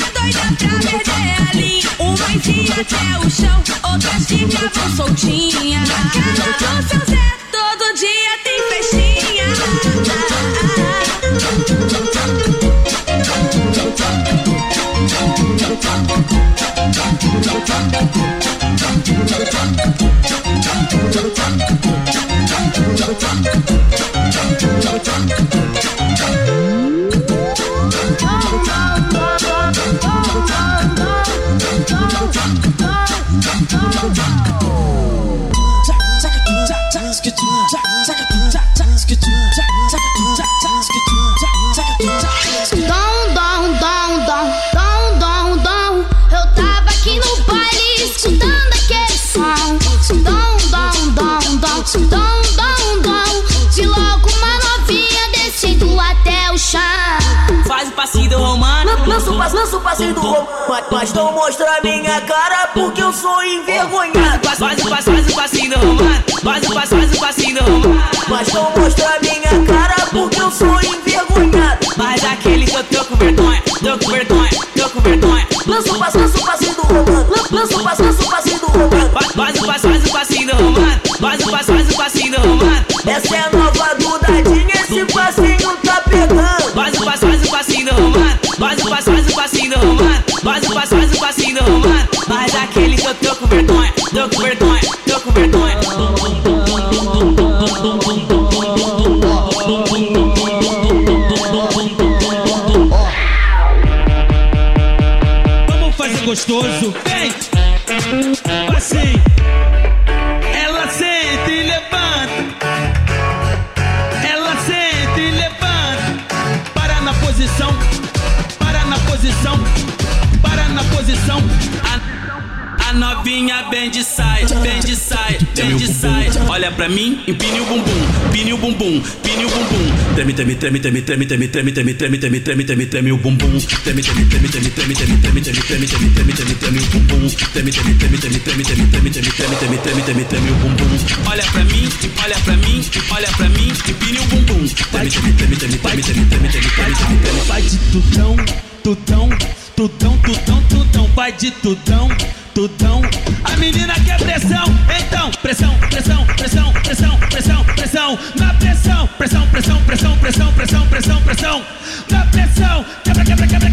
até o chão, outras ficam soltinha. Na casa do seu Zé, todo dia tem festinha. Passinho do romano. Lança o passo, lança o passinho do romano. Mas não mostra minha cara porque eu sou envergonhado. Faz, o passo, faz o passinho do romano. Faz o passo, faz o passinho do romano. Mas não mostra minha cara porque eu sou envergonhado. Mas aquele que eu tô com vergonha, tô com vergonha, tô com vergonha. Lança o passo, lança o passinho do romano. Lança o passo, lança o passinho do romano. Faz, o passo, faz o passinho do romano. Faz o passo, faz o passinho do romano. Essa é a nova dudadinha, esse passinho tá pegando. Faz o passinho Passo, faz o passinho do romano. Mas aquele que eu tô com vergonha, tô com vergonha, tô com vergonha. Vamos fazer gostoso. Vem! Assim. Ela sente e levanta. Ela sente e levanta. Para na posição. Para na posição. A, a novinha bem de sai, bem de sai, bem de sai. Olha pra mim, empine o bumbum, empine o bumbum, empine o bumbum. Treme, treme, treme, treme, treme, treme, treme, treme, treme, treme, treme, treme, treme o bumbum. Treme, treme, treme, treme, treme, treme, treme, treme, treme, treme, treme, treme, treme o bumbum. Treme, treme, treme, treme, treme, treme, treme, treme, treme, treme, treme, treme, treme o bumbum. Olha pra mim, olha pra mim, olha pra mim, empine o bumbum. Treme, treme, treme, treme, treme, treme, treme, treme, treme, treme, treme. Vai de tudão, tudão, tudão, tudão, tudão, vai de tudão, tudão. A menina quer pressão, então pressão, pressão, pressão, pressão, pressão, pressão. Na pressão, pressão, pressão, pressão, pressão, pressão, pressão, pressão. Na pressão, quebra, quebra, quebra.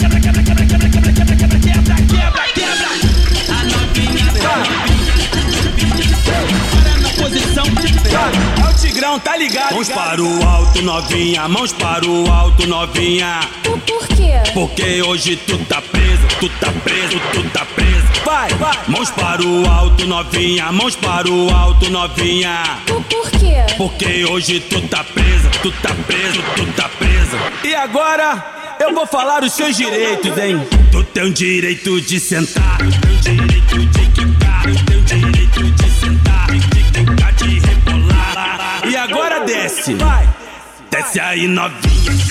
Tigrão, tá ligado? Mãos para o alto, novinha, mãos para o alto, novinha. Por quê? Porque hoje tu tá preso, tu tá preso, tu tá preso. Vai, vai. Mãos para o alto, novinha, mãos para o alto, novinha. Por quê? Porque hoje tu tá presa, tu tá preso, tu tá presa. E agora eu vou falar os seus direitos, hein? Tu tem o direito de sentar, tu tem o direito desce. Desce aí novinha,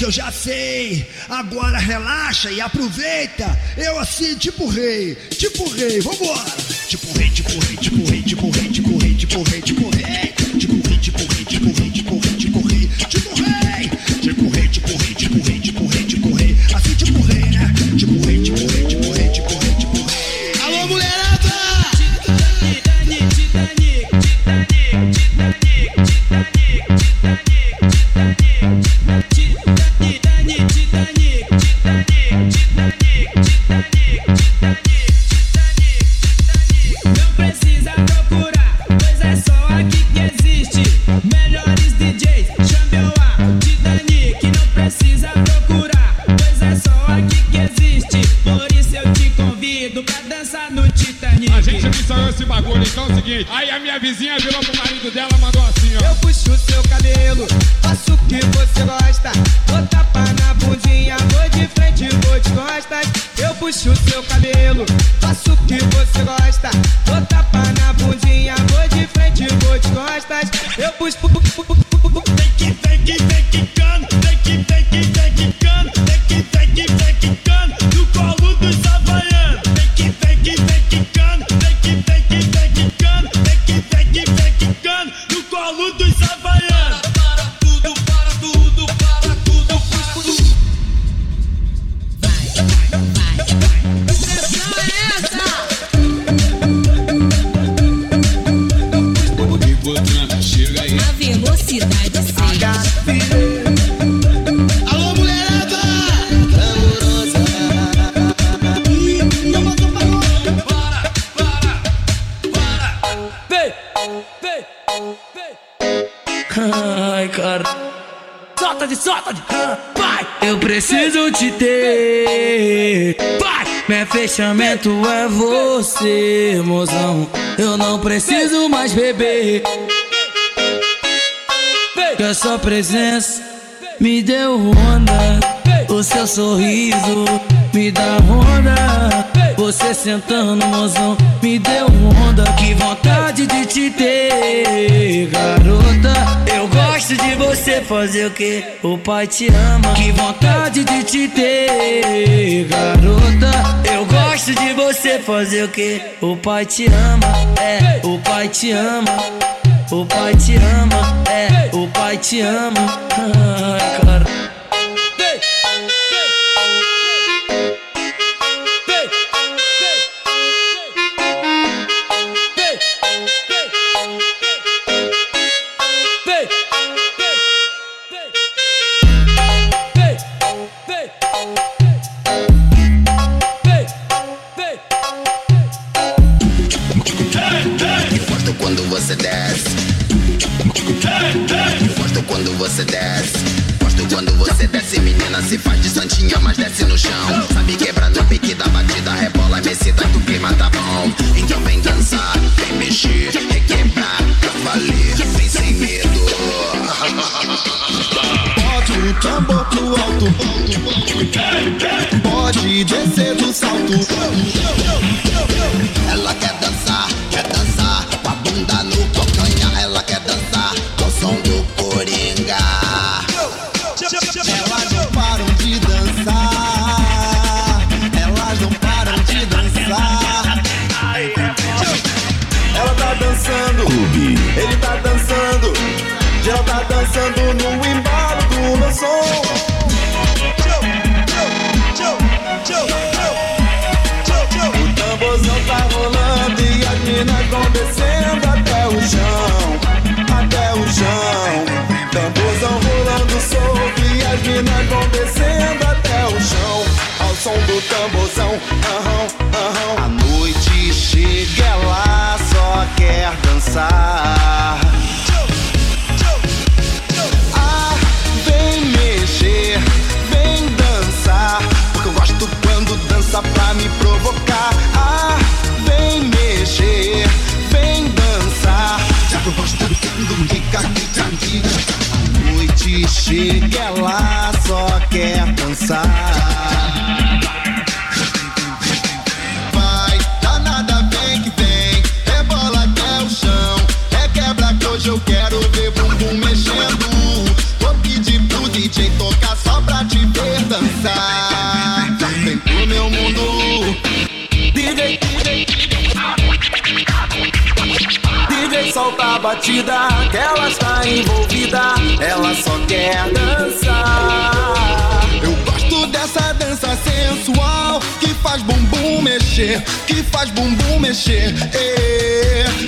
que eu já sei. Agora relaxa e aproveita. Eu assim, tipo rei, tipo rei, vambora. Tipo rei, tipo rei, tipo rei, tipo rei, tipo rei, tipo rei, tipo rei. Você, mozão. Eu não preciso mais beber. Que a sua presença fazer o que o pai te ama. Que vontade de te ter, garota. Eu gosto de você fazer o que o pai te ama. É, o pai te ama. O pai te ama, é, o pai te ama. Ai, cara. Você desce. Gosto quando você desce. Gosto quando você desce, menina. Se faz de santinha, mas desce no chão. Sabe quebrar no pique da batida, rebola, me cita que o clima tá bom. Então vem dançar, vem mexer, requebrar, pra valer, vem sem medo. Bote o tambor pro alto. Pode descer do salto. Ela quer dançar, bunda no cocanha. Tamborzão. A noite chega, ela só quer dançar. Ah, vem mexer, vem dançar. Porque eu gosto quando dança pra me provocar. Ah, vem mexer, vem dançar. Já que eu gosto quando fica aqui A noite chega, ela só quer dançar. batida que ela está envolvida, ela só quer dançar. Eu gosto dessa dança sensual que faz bumbum mexer, que faz bumbum mexer.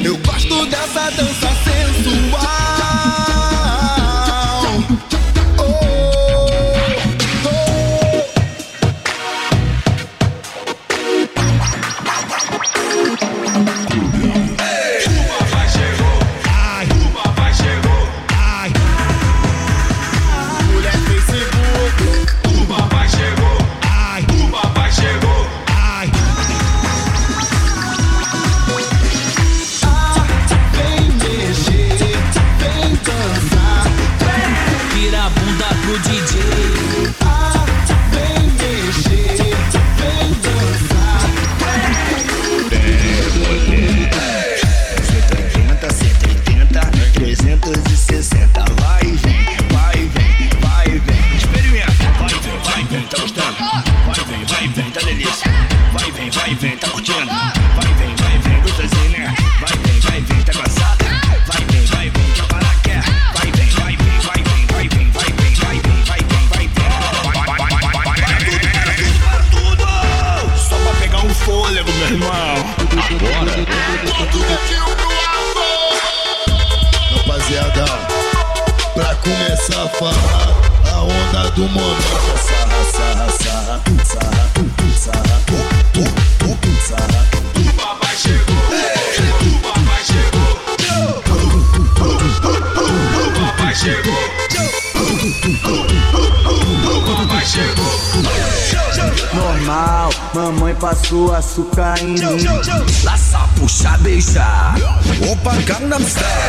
Eu gosto dessa dança sensual. cachorro açucar em mim. Laçar, puxar, beijar. Opa, Gangnam Style.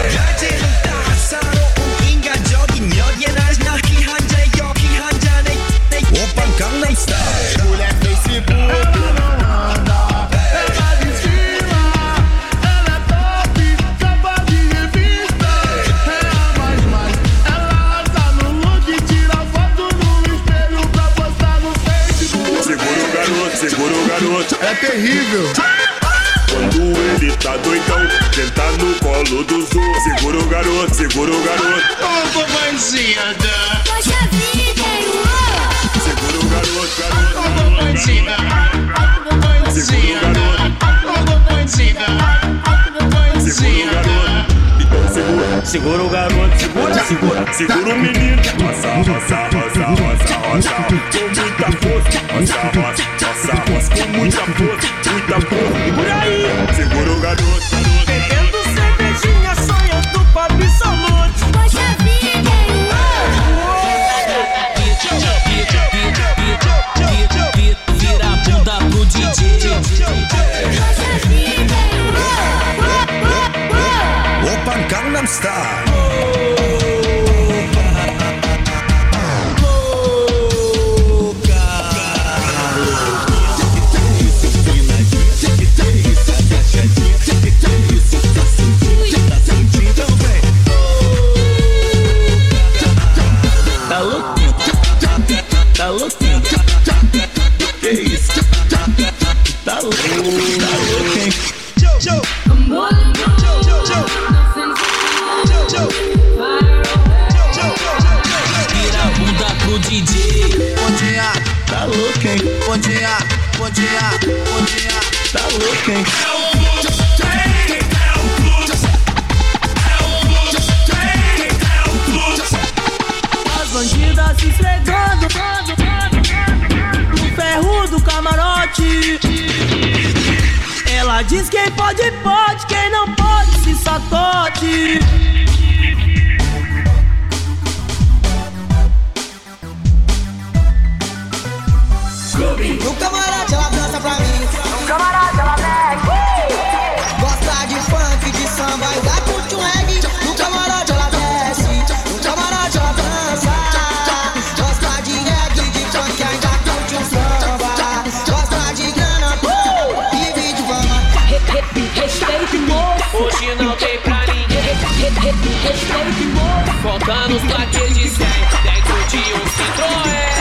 é show que bom. Falta nos plaquês de 100, dentro de um Citroën.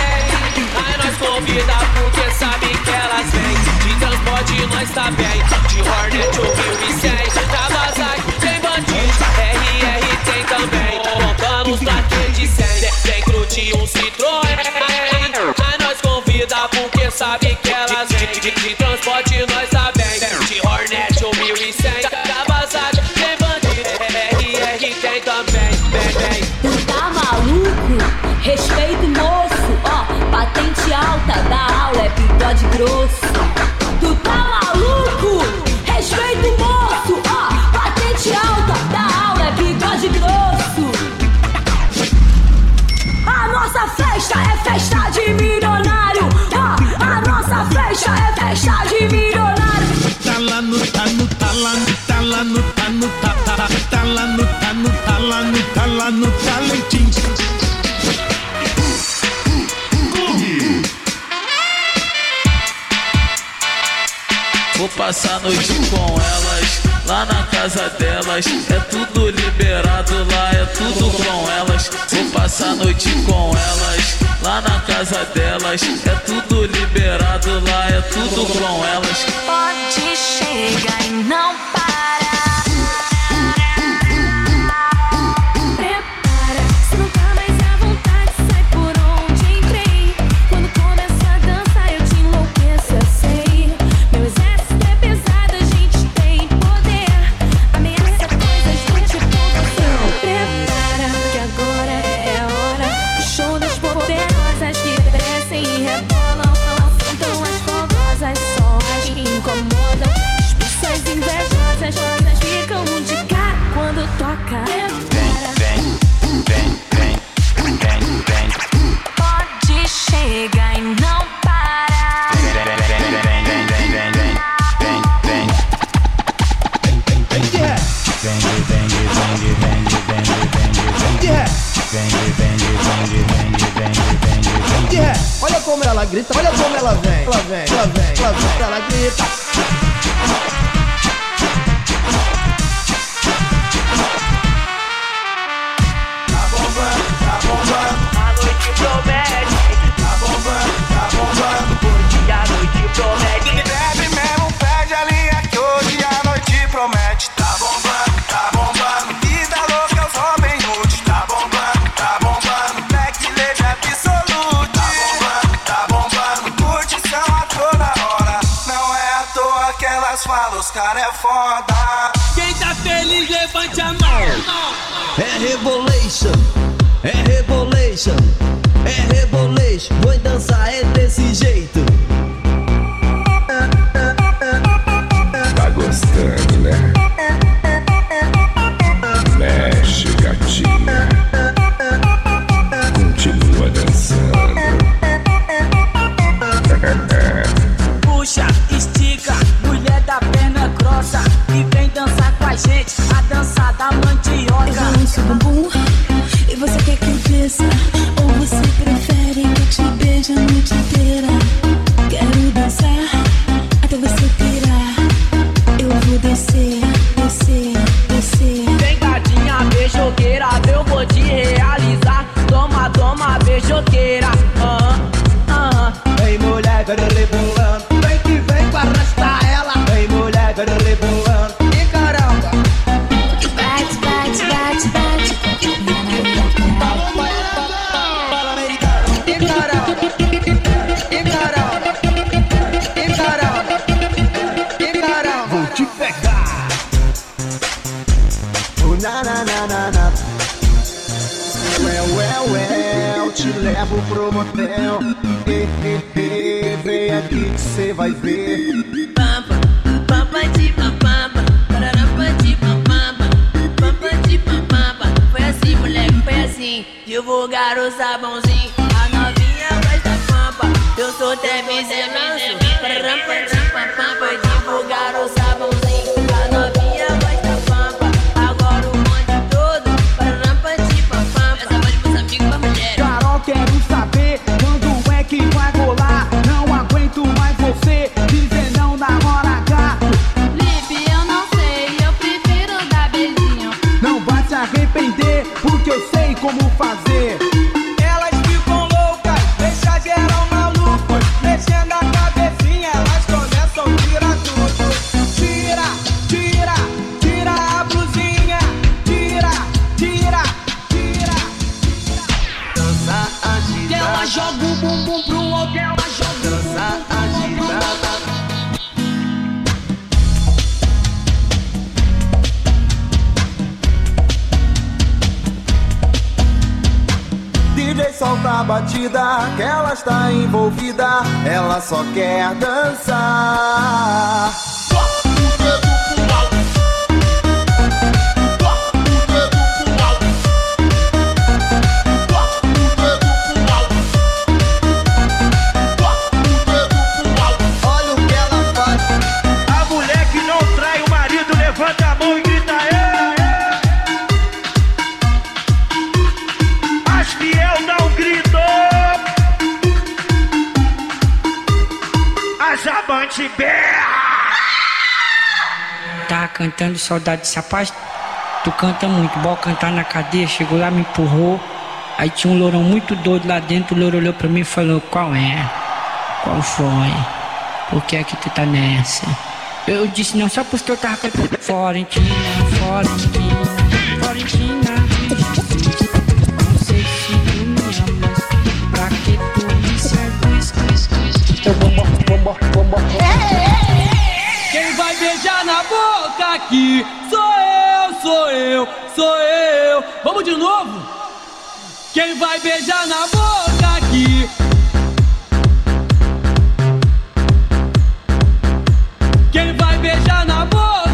Aí nós convida porque sabe que elas vêm. De transporte nós tá bem, de Hornet ou Vilmicéis. Na Vazag tem bandido, RR tem também. Falta os plaquês de 100, dentro de um Citroën. Aí nós convida porque sabe que elas vêm. da aula é bigode grosso. passar noite com elas. Lá na casa delas é tudo liberado, lá é tudo com elas. Vou passar noite com elas. Lá na casa delas é tudo liberado, lá é tudo com elas. Pode chegar e não parar. grita, olha como ela vem, ela vem, ela vem, ela vem, ela grita. foda. Quem tá feliz, levante a mão. É revolution, é revolution, é revolution. Vou dançar é desse jeito. te berra. Tá cantando saudade de rapaz. Tu canta muito, bom cantar na cadeia. Chegou lá, me empurrou. Aí tinha um lourão muito doido lá dentro. O louro olhou pra mim e falou: Qual é? Qual foi? Por que é que tu tá nessa? Eu disse: Não, só porque eu tava cantando. Fora, em fora, em aqui. Sou eu, sou eu, sou eu. Vamos de novo? Quem vai beijar na boca aqui? Quem vai beijar na boca?